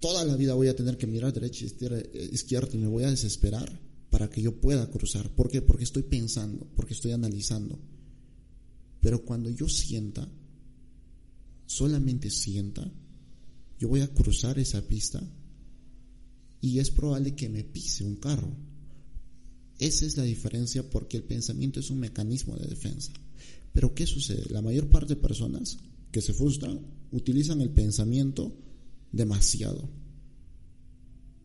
toda la vida voy a tener que mirar derecha e izquierda y me voy a desesperar para que yo pueda cruzar. ¿Por qué? Porque estoy pensando, porque estoy analizando. Pero cuando yo sienta, solamente sienta, yo voy a cruzar esa pista y es probable que me pise un carro. Esa es la diferencia porque el pensamiento es un mecanismo de defensa. Pero ¿qué sucede? La mayor parte de personas que se frustran utilizan el pensamiento demasiado.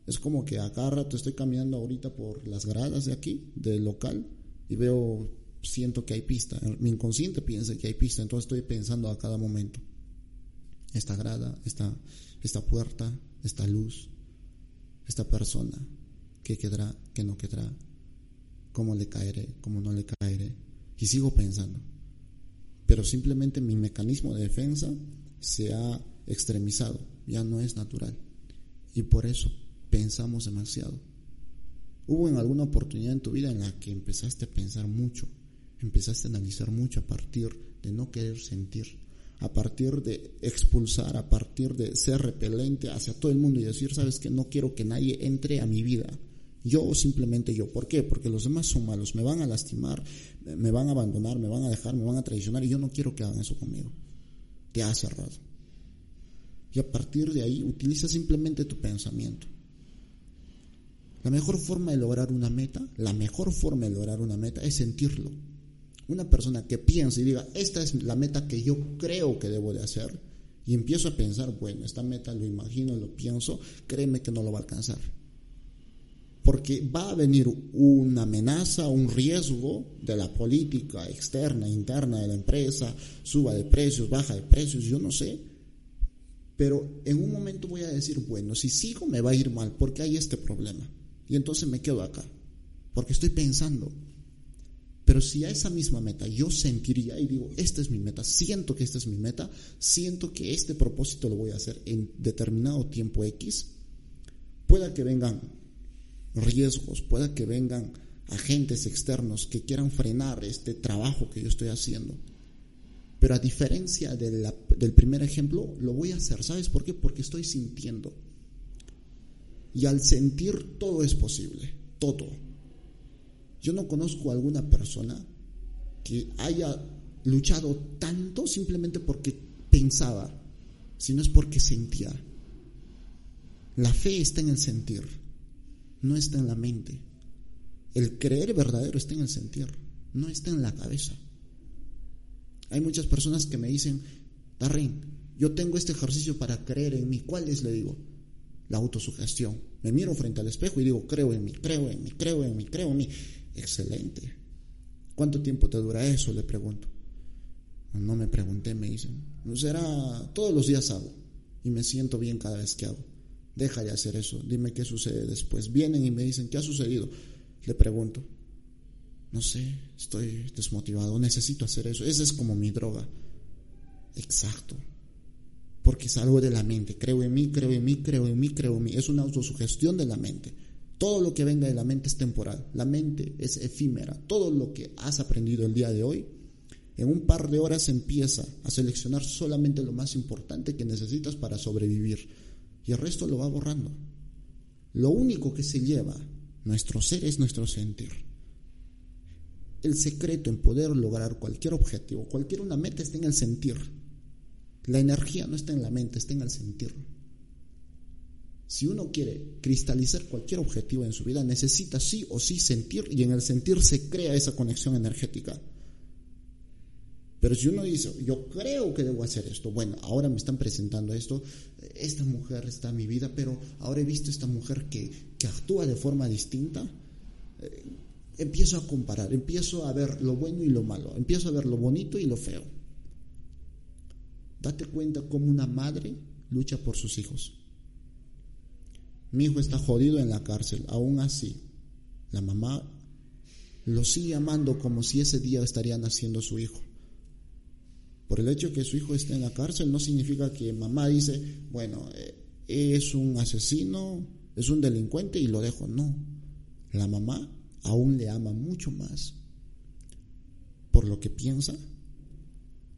Es como que a cada rato estoy caminando ahorita por las gradas de aquí, del local, y veo, siento que hay pista. Mi inconsciente piensa que hay pista, entonces estoy pensando a cada momento. Esta grada, esta, esta puerta, esta luz, esta persona, qué quedará, qué no quedará, cómo le caeré, cómo no le caeré. Y sigo pensando. Pero simplemente mi mecanismo de defensa se ha extremizado, ya no es natural. Y por eso pensamos demasiado. ¿Hubo en alguna oportunidad en tu vida en la que empezaste a pensar mucho, empezaste a analizar mucho a partir de no querer sentir, a partir de expulsar, a partir de ser repelente hacia todo el mundo y decir, sabes que no quiero que nadie entre a mi vida? Yo o simplemente yo. ¿Por qué? Porque los demás son malos, me van a lastimar, me van a abandonar, me van a dejar, me van a traicionar y yo no quiero que hagan eso conmigo. Te ha cerrado. Y a partir de ahí utiliza simplemente tu pensamiento. La mejor forma de lograr una meta, la mejor forma de lograr una meta es sentirlo. Una persona que piensa y diga, esta es la meta que yo creo que debo de hacer, y empiezo a pensar, bueno, esta meta lo imagino, lo pienso, créeme que no lo va a alcanzar. Porque va a venir una amenaza, un riesgo de la política externa, interna de la empresa, suba de precios, baja de precios, yo no sé, pero en un momento voy a decir, bueno, si sigo me va a ir mal porque hay este problema. Y entonces me quedo acá, porque estoy pensando. Pero si a esa misma meta yo sentiría y digo, esta es mi meta, siento que esta es mi meta, siento que este propósito lo voy a hacer en determinado tiempo X, pueda que vengan riesgos, pueda que vengan agentes externos que quieran frenar este trabajo que yo estoy haciendo pero a diferencia del primer ejemplo, lo voy a hacer. ¿Sabes por qué? Porque estoy sintiendo. Y al sentir todo es posible, todo. Yo no conozco a alguna persona que haya luchado tanto simplemente porque pensaba, sino es porque sentía. La fe está en el sentir, no está en la mente. El creer verdadero está en el sentir, no está en la cabeza. Hay muchas personas que me dicen, Darren, yo tengo este ejercicio para creer en mí. ¿Cuál es? Le digo, la autosugestión. Me miro frente al espejo y digo, creo en mí, creo en mí, creo en mí, creo en mí. Excelente. ¿Cuánto tiempo te dura eso? Le pregunto. No me pregunté, me dicen. Será, todos los días hago y me siento bien cada vez que hago. Deja de hacer eso, dime qué sucede después. Vienen y me dicen, ¿qué ha sucedido? Le pregunto, no sé, estoy desmotivado, necesito hacer eso. Esa es como mi droga. Exacto. Porque es algo de la mente. Creo en mí, creo en mí, creo en mí, creo en mí. Es una autosugestión de la mente. Todo lo que venga de la mente es temporal. La mente es efímera. Todo lo que has aprendido el día de hoy, en un par de horas empieza a seleccionar solamente lo más importante que necesitas para sobrevivir y el resto lo va borrando. Lo único que se lleva nuestro ser es nuestro sentir. El secreto en poder lograr cualquier objetivo, cualquier una meta está en el sentir. La energía no está en la mente, está en el sentir. Si uno quiere cristalizar cualquier objetivo en su vida, necesita sí o sí sentir y en el sentir se crea esa conexión energética. Pero si uno dice, yo creo que debo hacer esto, bueno, ahora me están presentando esto, esta mujer está en mi vida, pero ahora he visto esta mujer que, que actúa de forma distinta, eh, empiezo a comparar, empiezo a ver lo bueno y lo malo, empiezo a ver lo bonito y lo feo. Date cuenta cómo una madre lucha por sus hijos. Mi hijo está jodido en la cárcel, aún así, la mamá lo sigue amando como si ese día estaría naciendo su hijo. Por el hecho de que su hijo esté en la cárcel no significa que mamá dice, bueno, eh, es un asesino, es un delincuente y lo dejo. No, la mamá aún le ama mucho más por lo que piensa,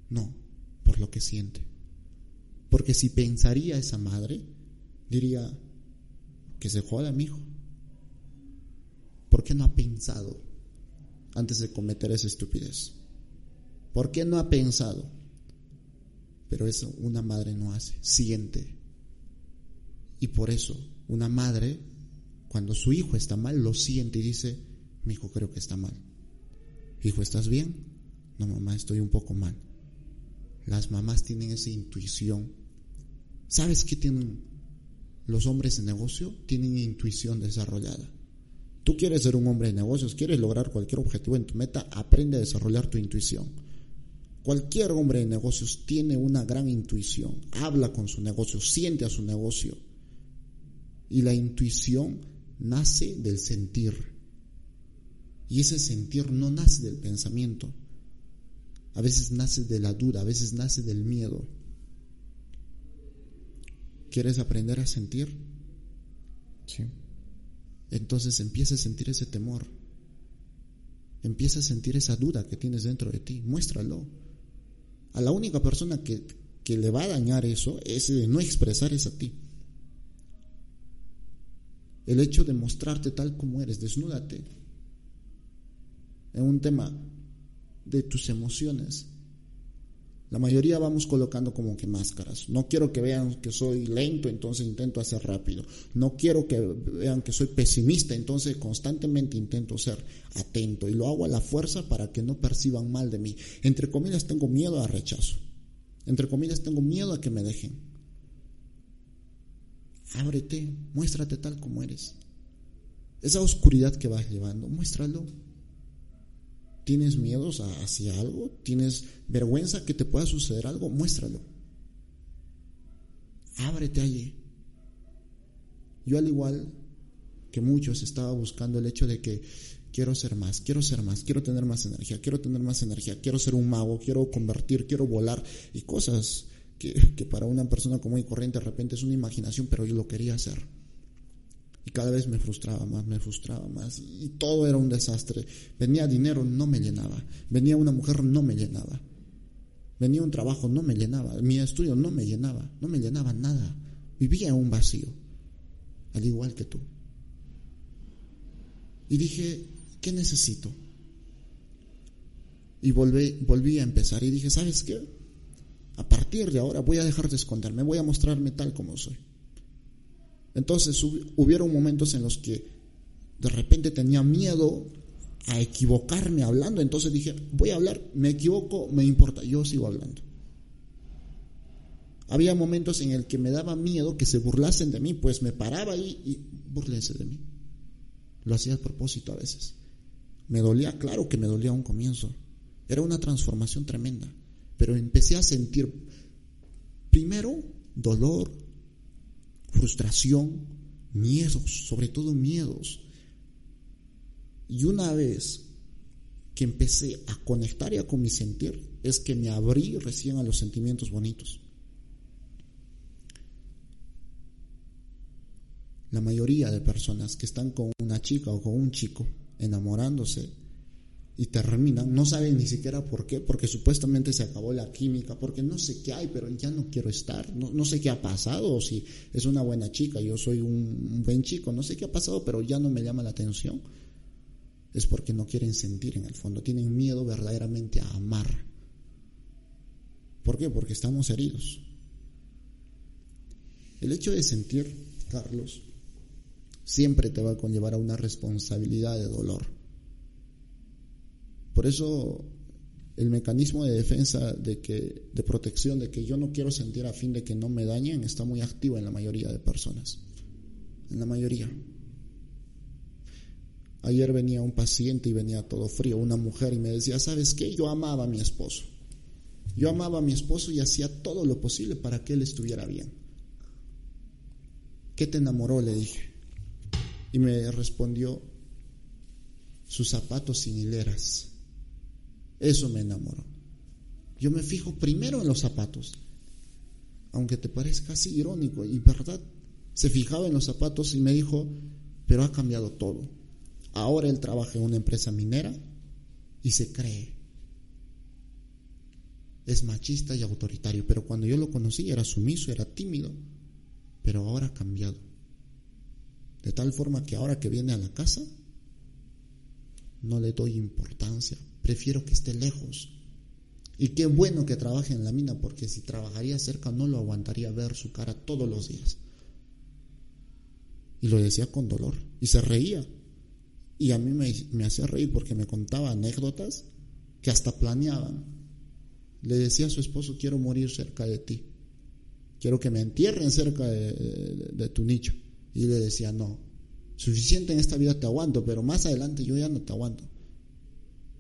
no, por lo que siente. Porque si pensaría esa madre, diría que se joda mi hijo. ¿Por qué no ha pensado antes de cometer esa estupidez? ¿Por qué no ha pensado? Pero eso una madre no hace, siente. Y por eso una madre, cuando su hijo está mal, lo siente y dice, mi hijo creo que está mal. Hijo, ¿estás bien? No, mamá, estoy un poco mal. Las mamás tienen esa intuición. ¿Sabes qué tienen los hombres de negocio? Tienen intuición desarrollada. Tú quieres ser un hombre de negocios, quieres lograr cualquier objetivo en tu meta, aprende a desarrollar tu intuición. Cualquier hombre de negocios tiene una gran intuición, habla con su negocio, siente a su negocio. Y la intuición nace del sentir. Y ese sentir no nace del pensamiento. A veces nace de la duda, a veces nace del miedo. ¿Quieres aprender a sentir? Sí. Entonces empieza a sentir ese temor. Empieza a sentir esa duda que tienes dentro de ti. Muéstralo. A la única persona que, que le va a dañar eso es de no expresar eso a ti. El hecho de mostrarte tal como eres, desnúdate. En un tema de tus emociones, la mayoría vamos colocando como que máscaras. No quiero que vean que soy lento, entonces intento hacer rápido. No quiero que vean que soy pesimista, entonces constantemente intento ser atento y lo hago a la fuerza para que no perciban mal de mí. Entre comillas tengo miedo a rechazo. Entre comillas tengo miedo a que me dejen. Ábrete, muéstrate tal como eres. Esa oscuridad que vas llevando, muéstralo. ¿Tienes miedos hacia algo? ¿Tienes vergüenza que te pueda suceder algo? Muéstralo. Ábrete allí. Yo al igual que muchos estaba buscando el hecho de que quiero ser más, quiero ser más, quiero tener más energía, quiero tener más energía, quiero ser un mago, quiero convertir, quiero volar y cosas que, que para una persona común y corriente de repente es una imaginación, pero yo lo quería hacer. Y cada vez me frustraba más, me frustraba más. Y todo era un desastre. Venía dinero, no me llenaba. Venía una mujer, no me llenaba. Venía un trabajo, no me llenaba. Mi estudio no me llenaba. No me llenaba nada. Vivía un vacío. Al igual que tú. Y dije, ¿qué necesito? Y volví, volví a empezar. Y dije, ¿sabes qué? A partir de ahora voy a dejar de esconderme. Voy a mostrarme tal como soy. Entonces hubieron momentos en los que de repente tenía miedo a equivocarme hablando, entonces dije, voy a hablar, me equivoco, me importa, yo sigo hablando. Había momentos en el que me daba miedo que se burlasen de mí, pues me paraba ahí y burlense de mí. Lo hacía a propósito a veces. Me dolía, claro que me dolía un comienzo. Era una transformación tremenda. Pero empecé a sentir primero dolor, frustración, miedos, sobre todo miedos. Y una vez que empecé a conectar ya con mi sentir, es que me abrí recién a los sentimientos bonitos. La mayoría de personas que están con una chica o con un chico enamorándose y terminan, no saben ni siquiera por qué, porque supuestamente se acabó la química, porque no sé qué hay, pero ya no quiero estar, no, sé qué ha pasado, o si es una buena chica, yo soy un buen chico, no sé qué ha pasado, pero ya no me llama la atención es porque no quieren sentir en el fondo, tienen miedo verdaderamente a amar. ¿Por qué? Porque estamos heridos. El hecho de sentir, Carlos, siempre te va a conllevar a una responsabilidad de dolor. Por eso el mecanismo de defensa de que de protección de que yo no quiero sentir a fin de que no me dañen está muy activo en la mayoría de personas. En la mayoría. Ayer venía un paciente y venía todo frío, una mujer, y me decía, ¿sabes qué? Yo amaba a mi esposo. Yo amaba a mi esposo y hacía todo lo posible para que él estuviera bien. ¿Qué te enamoró? Le dije. Y me respondió, sus zapatos sin hileras. Eso me enamoró. Yo me fijo primero en los zapatos, aunque te parezca así irónico, y verdad, se fijaba en los zapatos y me dijo, pero ha cambiado todo Ahora él trabaja en una empresa minera y se cree. Es machista y autoritario, pero cuando yo lo conocí era sumiso, era tímido, pero ahora ha cambiado. De tal forma que ahora que viene a la casa, no le doy importancia, prefiero que esté lejos. Y qué bueno que trabaje en la mina, porque si trabajaría cerca no lo aguantaría ver su cara todos los días. Y lo decía con dolor, y se reía. Y a mí me, hacía reír porque me contaba anécdotas que hasta planeaban. Le decía a su esposo, quiero morir cerca de ti. Quiero que me entierren cerca de, tu nicho. Y le decía, no, suficiente en esta vida te aguanto, pero más adelante yo ya no te aguanto.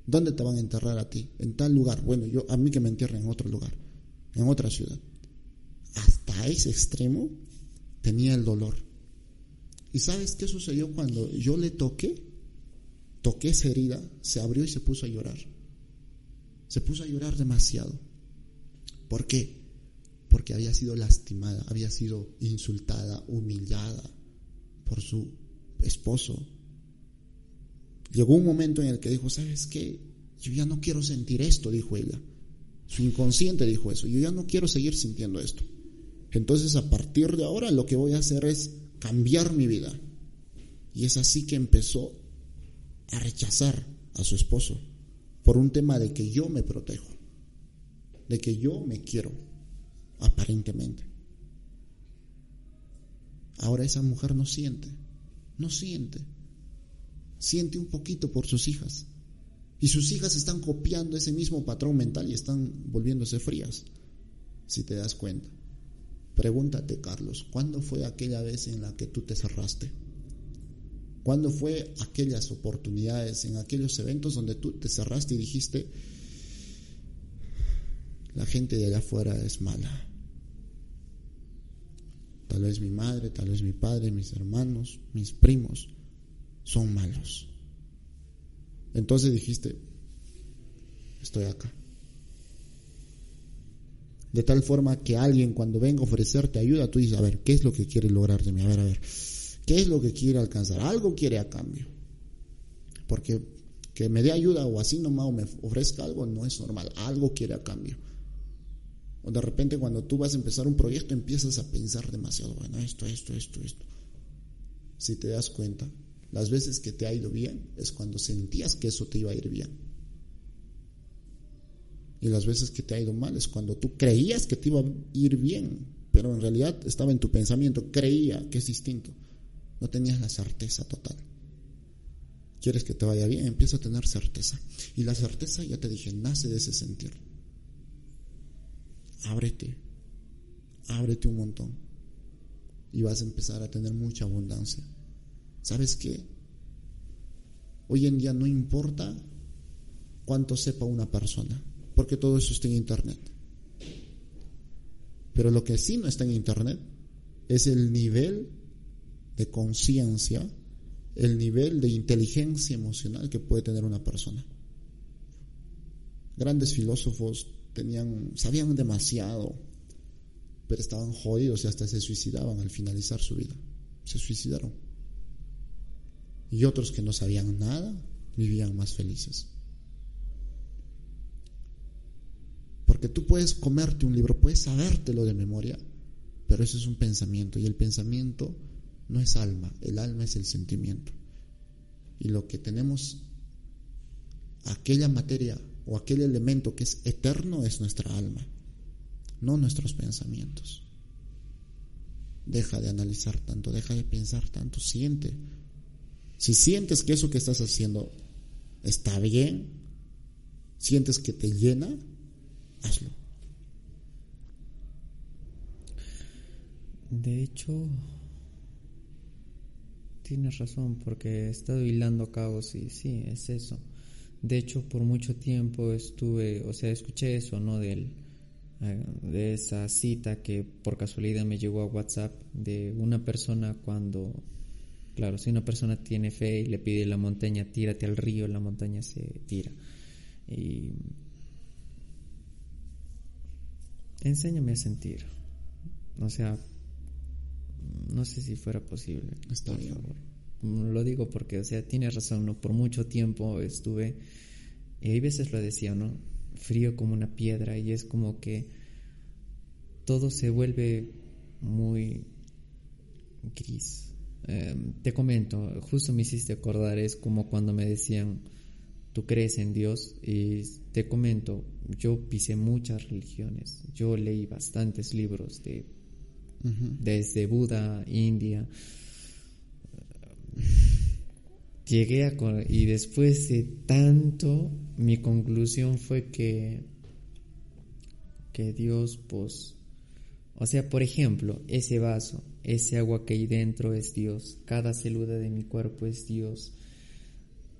¿Dónde te van a enterrar a ti? En tal lugar. Bueno, yo a mí que me entierren en otro lugar, en otra ciudad. Hasta ese extremo tenía el dolor. ¿Y sabes qué sucedió cuando yo le toqué? toqué esa herida, se abrió y se puso a llorar. Se puso a llorar demasiado. ¿Por qué? Porque había sido lastimada, había sido insultada, humillada por su esposo. Llegó un momento en el que dijo, ¿sabes qué? Yo ya no quiero sentir esto, dijo ella. Su inconsciente dijo eso, yo ya no quiero seguir sintiendo esto. Entonces a partir de ahora lo que voy a hacer es cambiar mi vida. Y es así que empezó a rechazar a su esposo por un tema de que yo me protejo, de que yo me quiero, aparentemente. Ahora esa mujer no siente, no siente, siente un poquito por sus hijas. Y sus hijas están copiando ese mismo patrón mental y están volviéndose frías, si te das cuenta. Pregúntate, Carlos, ¿cuándo fue aquella vez en la que tú te cerraste? ¿Cuándo fue aquellas oportunidades, en aquellos eventos donde tú te cerraste y dijiste, la gente de allá afuera es mala? Tal vez mi madre, tal vez mi padre, mis hermanos, mis primos son malos. Entonces dijiste, estoy acá. De tal forma que alguien cuando venga a ofrecerte ayuda, tú dices, a ver, ¿qué es lo que quiere lograr de mí? A ver, a ver ¿Qué es lo que quiere alcanzar? Algo quiere a cambio. Porque que me dé ayuda o así nomás o me ofrezca algo no es normal. Algo quiere a cambio. O de repente cuando tú vas a empezar un proyecto empiezas a pensar demasiado, bueno, esto, esto, esto, esto. Si te das cuenta, las veces que te ha ido bien es cuando sentías que eso te iba a ir bien. Y las veces que te ha ido mal es cuando tú creías que te iba a ir bien, pero en realidad estaba en tu pensamiento, creía que es distinto. No tenías la certeza total. ¿Quieres que te vaya bien? Empieza a tener certeza. Y la certeza, ya te dije, nace de ese sentir. Ábrete. Ábrete un montón. Y vas a empezar a tener mucha abundancia. ¿Sabes qué? Hoy en día no importa cuánto sepa una persona, porque todo eso está en Internet. Pero lo que sí no está en Internet es el nivel de conciencia, el nivel de inteligencia emocional que puede tener una persona. Grandes filósofos tenían, sabían demasiado, pero estaban jodidos y hasta se suicidaban al finalizar su vida. Se suicidaron. Y otros que no sabían nada vivían más felices. Porque tú puedes comerte un libro, puedes sabértelo de memoria, pero eso es un pensamiento y el pensamiento no es alma, el alma es el sentimiento. Y lo que tenemos, aquella materia o aquel elemento que es eterno es nuestra alma, no nuestros pensamientos. Deja de analizar tanto, deja de pensar tanto, siente. Si sientes que eso que estás haciendo está bien, sientes que te llena, hazlo. De hecho, tienes razón, porque he estado hilando cabos y sí, es eso. De hecho, por mucho tiempo estuve, o sea, escuché eso, ¿no? Del, eh, de esa cita que por casualidad me llegó a WhatsApp de una persona cuando, claro, si una persona tiene fe y le pide la montaña, tírate al río, la montaña se tira. Y enséñame a sentir. O sea, no sé si fuera posible. Está bien. Lo digo porque, o sea, tienes razón, ¿no? Por mucho tiempo estuve, y hay veces lo decía, ¿no? Frío como una piedra y es como que todo se vuelve muy gris. Em, te comento, justo me hiciste acordar, es como cuando me decían, tú crees en Dios y te comento, yo pisé muchas religiones, yo leí bastantes libros de desde Buda, India. Llegué a y después de tanto mi conclusión fue que que Dios pues o sea, por ejemplo, ese vaso, ese agua que hay dentro es Dios, cada célula de mi cuerpo es Dios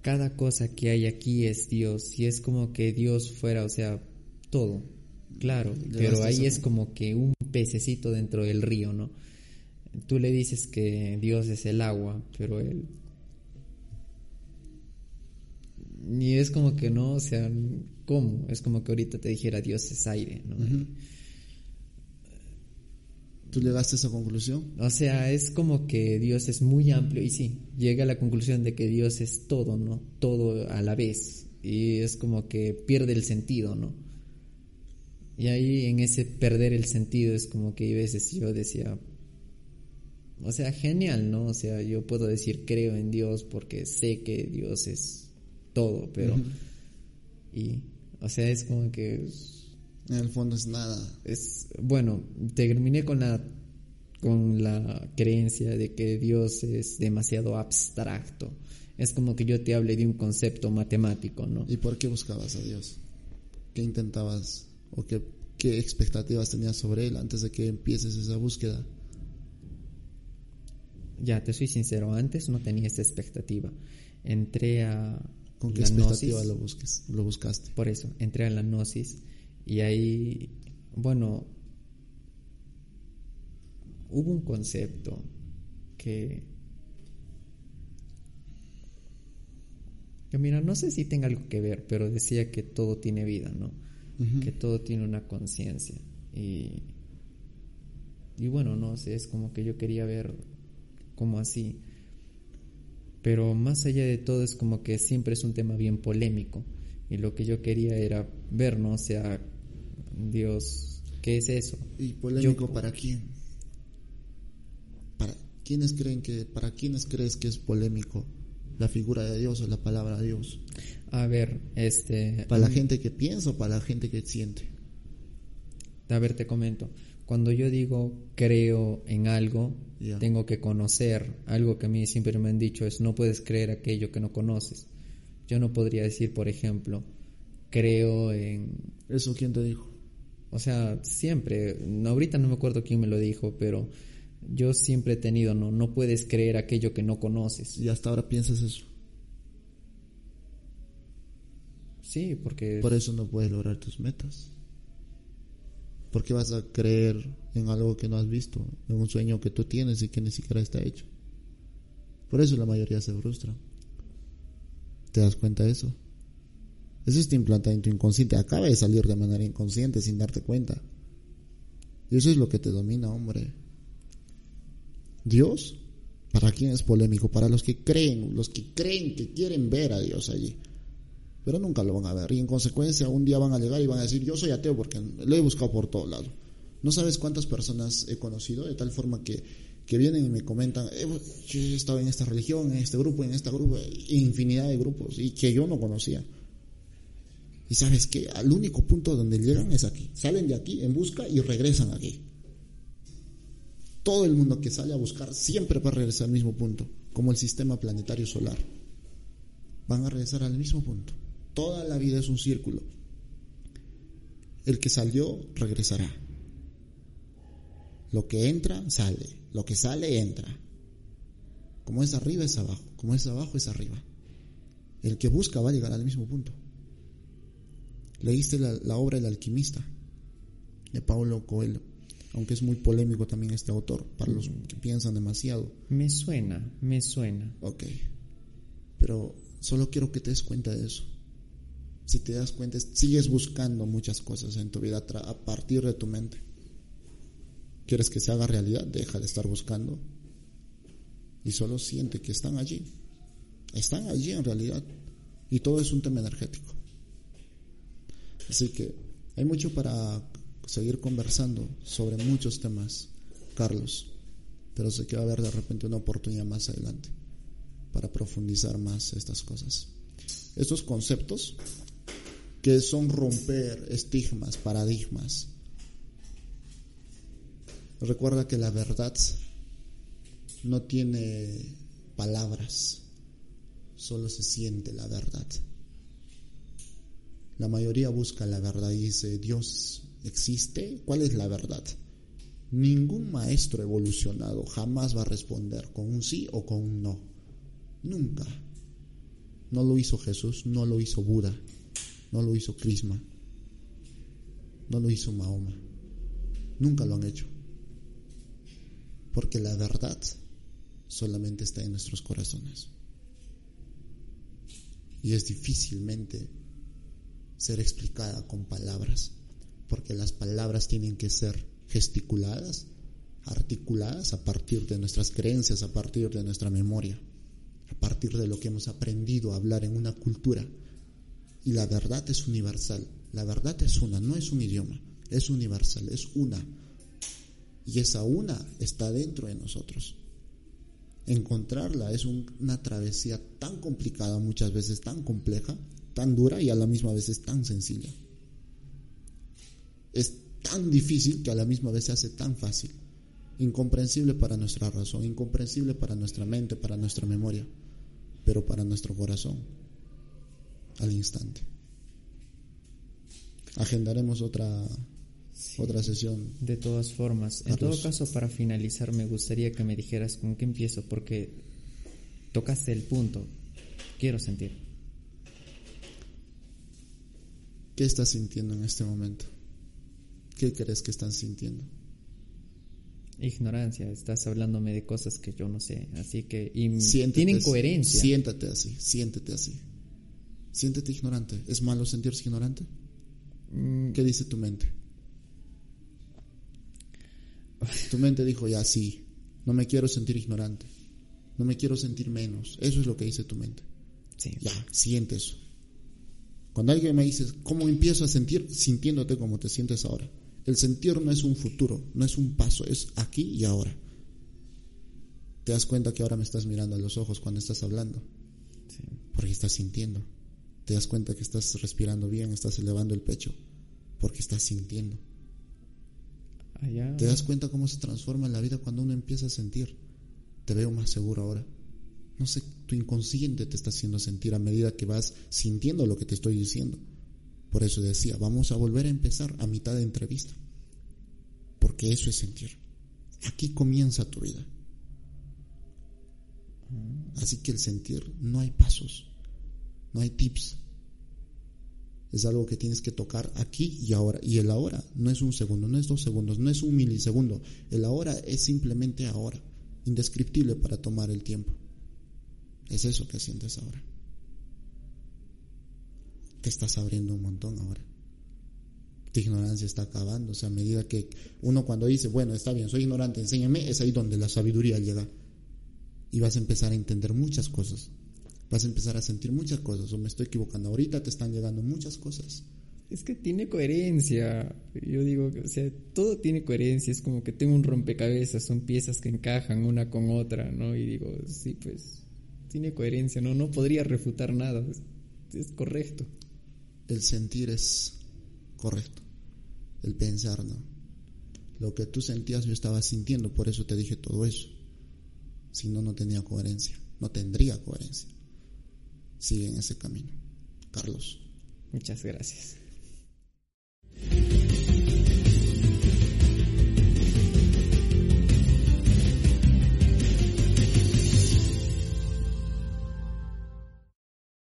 cada cosa que hay aquí es Dios y es como que Dios fuera, o sea, todo, claro, pero ahí es como que un pececito dentro del río, ¿no? Tú le dices que Dios es el agua, pero él... Y es como que no, o sea, ¿cómo? Es como que ahorita te dijera Dios es aire, ¿no? ¿Tú llegaste a esa conclusión? O sea, es como que Dios es muy amplio y sí, llega a la conclusión de que Dios es todo, ¿no? Todo a la vez. Y es como que pierde el sentido, ¿no? Y ahí en ese perder el sentido es como que a veces yo decía, o sea, genial, ¿no? O sea, yo puedo decir creo en Dios porque sé que Dios es todo, pero... Y, o sea, es como que en el fondo es nada. Es, bueno, terminé con la, con la creencia de que Dios es demasiado abstracto. Es como que yo te hable de un concepto matemático, ¿no? ¿Y por qué buscabas a Dios? ¿Qué intentabas o qué, qué expectativas tenías sobre Él antes de que empieces esa búsqueda? Ya, te soy sincero, antes no tenía esa expectativa. Entré a... ¿Con qué expectativa lo, busques, lo buscaste? Por eso, entré a la gnosis y ahí, bueno, hubo un concepto que, que mira, no sé si tenga algo que ver, pero decía que todo tiene vida, ¿no? Que todo tiene una conciencia. Y, y bueno, no sé, es como que yo quería ver como así. Pero más allá de todo es como que siempre es un tema bien polémico. Y lo que yo quería era ver, ¿no? O sea, Dios, ¿qué es eso? ¿Y polémico para quién? ¿Para quiénes creen que, para quiénes crees que es polémico la figura de Dios o la palabra de Dios? A ver, este... ¿Para la gente que piensa o para la gente que siente? A ver, te comento. Cuando yo digo creo en algo, tengo que conocer. Algo que a mí siempre me han dicho es no puedes creer aquello que no conoces. Yo no podría decir, por ejemplo, creo en... ¿Eso quién te dijo? O sea, siempre, ahorita no me acuerdo quién me lo dijo, pero yo siempre he tenido, no, no puedes creer aquello que no conoces. Y hasta ahora piensas eso. Sí, porque... Por eso no puedes lograr tus metas. ¿Por qué vas a creer en algo que no has visto, en un sueño que tú tienes y que ni siquiera está hecho? Por eso la mayoría se frustra. ¿Te das cuenta de eso? Eso está implantado en tu inconsciente. Acaba de salir de manera inconsciente sin darte cuenta. Y eso es lo que te domina, hombre. Dios, ¿para quién es polémico? Para los que creen, los que creen que quieren ver a Dios allí. Pero nunca lo van a ver. Y en consecuencia, un día van a llegar y van a decir, yo soy ateo porque lo he buscado por todo lado. No sabes cuántas personas he conocido de tal forma que, que vienen y me comentan, eh, yo he estado en esta religión, en este grupo, en este grupo, infinidad de grupos, y que yo no conocía. Y sabes que al único punto donde llegan es aquí. Salen de aquí en busca y regresan aquí. Todo el mundo que sale a buscar siempre va a regresar al mismo punto, como el sistema planetario solar. Van a regresar al mismo punto. Toda la vida es un círculo. El que salió regresará. Lo que entra, sale. Lo que sale, entra. Como es arriba, es abajo. Como es abajo, es arriba. El que busca va a llegar al mismo punto. Leíste la, obra El alquimista de Paulo Coelho, aunque es muy polémico también este autor para los que piensan demasiado. Me suena, me suena. Ok, pero solo quiero que te des cuenta de eso. Si te das cuenta, sigues buscando muchas cosas en tu vida a partir de tu mente. ¿Quieres que se haga realidad? Deja de estar buscando y solo siente que están allí. Están allí en realidad. Y todo es un tema energético. Así que hay mucho para seguir conversando sobre muchos temas, Carlos, pero sé que va a haber de repente una oportunidad más adelante para profundizar más estas cosas. Estos conceptos que son romper estigmas, paradigmas. Recuerda que la verdad no tiene palabras, solo se siente la verdad. La mayoría busca la verdad y dice, Dios existe. ¿Cuál es la verdad? Ningún maestro evolucionado jamás va a responder con un sí o con un no. Nunca. No lo hizo Jesús, no lo hizo Buda, no lo hizo Crisma, no lo hizo Mahoma. Nunca lo han hecho. Porque la verdad solamente está en nuestros corazones. Y es difícilmente ser explicada con palabras, porque las palabras tienen que ser gesticuladas, articuladas a partir de nuestras creencias, a partir de nuestra memoria, a partir de lo que hemos aprendido a hablar en una cultura. Y la verdad es universal, la verdad es una, no es un idioma, es universal, es una. Y esa una está dentro de nosotros. Encontrarla es una travesía tan complicada, muchas veces tan compleja, tan dura y a la misma vez es tan sencilla. Es tan difícil que a la misma vez se hace tan fácil. Incomprensible para nuestra razón, incomprensible para nuestra mente, para nuestra memoria, pero para nuestro corazón, al instante. Agendaremos otra, otra sesión. De todas formas, en todo caso, para finalizar, me gustaría que me dijeras con qué empiezo, porque tocaste el punto. Quiero sentir. ¿Qué estás sintiendo en este momento? ¿Qué crees que están sintiendo? Ignorancia, estás hablándome de cosas que yo no sé, así que y tienen coherencia. Siéntate así, siéntete así. Siéntete ignorante. ¿Es malo sentirse ignorante? Mm. ¿Qué dice tu mente? Tu mente dijo, ya sí, no me quiero sentir ignorante, no me quiero sentir menos. Eso es lo que dice tu mente. Sí. Ya, siente eso. Cuando alguien me dice, ¿cómo empiezo a sentir? Sintiéndote como te sientes ahora. El sentir no es un futuro, no es un paso, es aquí y ahora. Te das cuenta que ahora me estás mirando a los ojos cuando estás hablando. Porque estás sintiendo. Te das cuenta que estás respirando bien, estás elevando el pecho. Porque estás sintiendo. Te das cuenta cómo se transforma la vida cuando uno empieza a sentir. Te veo más seguro ahora. No sé, tu inconsciente te está haciendo sentir a medida que vas sintiendo lo que te estoy diciendo. Por eso decía, vamos a volver a empezar a mitad de entrevista. Porque eso es sentir. Aquí comienza tu vida. Así que el sentir no hay pasos, no hay tips. Es algo que tienes que tocar aquí y ahora. Y el ahora no es un segundo, no es dos segundos, no es un milisegundo. El ahora es simplemente ahora. Indescriptible para tomar el tiempo. Es eso que sientes ahora. Te estás abriendo un montón ahora. Tu ignorancia está acabando. O sea, a medida que uno cuando dice, bueno, está bien, soy ignorante, enséñame, es ahí donde la sabiduría llega. Y vas a empezar a entender muchas cosas vas a empezar a sentir muchas cosas, o me estoy equivocando, ahorita te están llegando muchas cosas. Es que tiene coherencia, yo digo, o sea, todo tiene coherencia, es como que tengo un rompecabezas, son piezas que encajan una con otra, ¿no? Y digo, sí, pues, tiene coherencia, ¿no? No podría refutar nada, es, correcto. El sentir es correcto, el pensar, ¿no? Lo que tú sentías yo estaba sintiendo, por eso te dije todo eso. Si no, no tenía coherencia, no tendría coherencia sigue en ese camino. Carlos. Muchas gracias.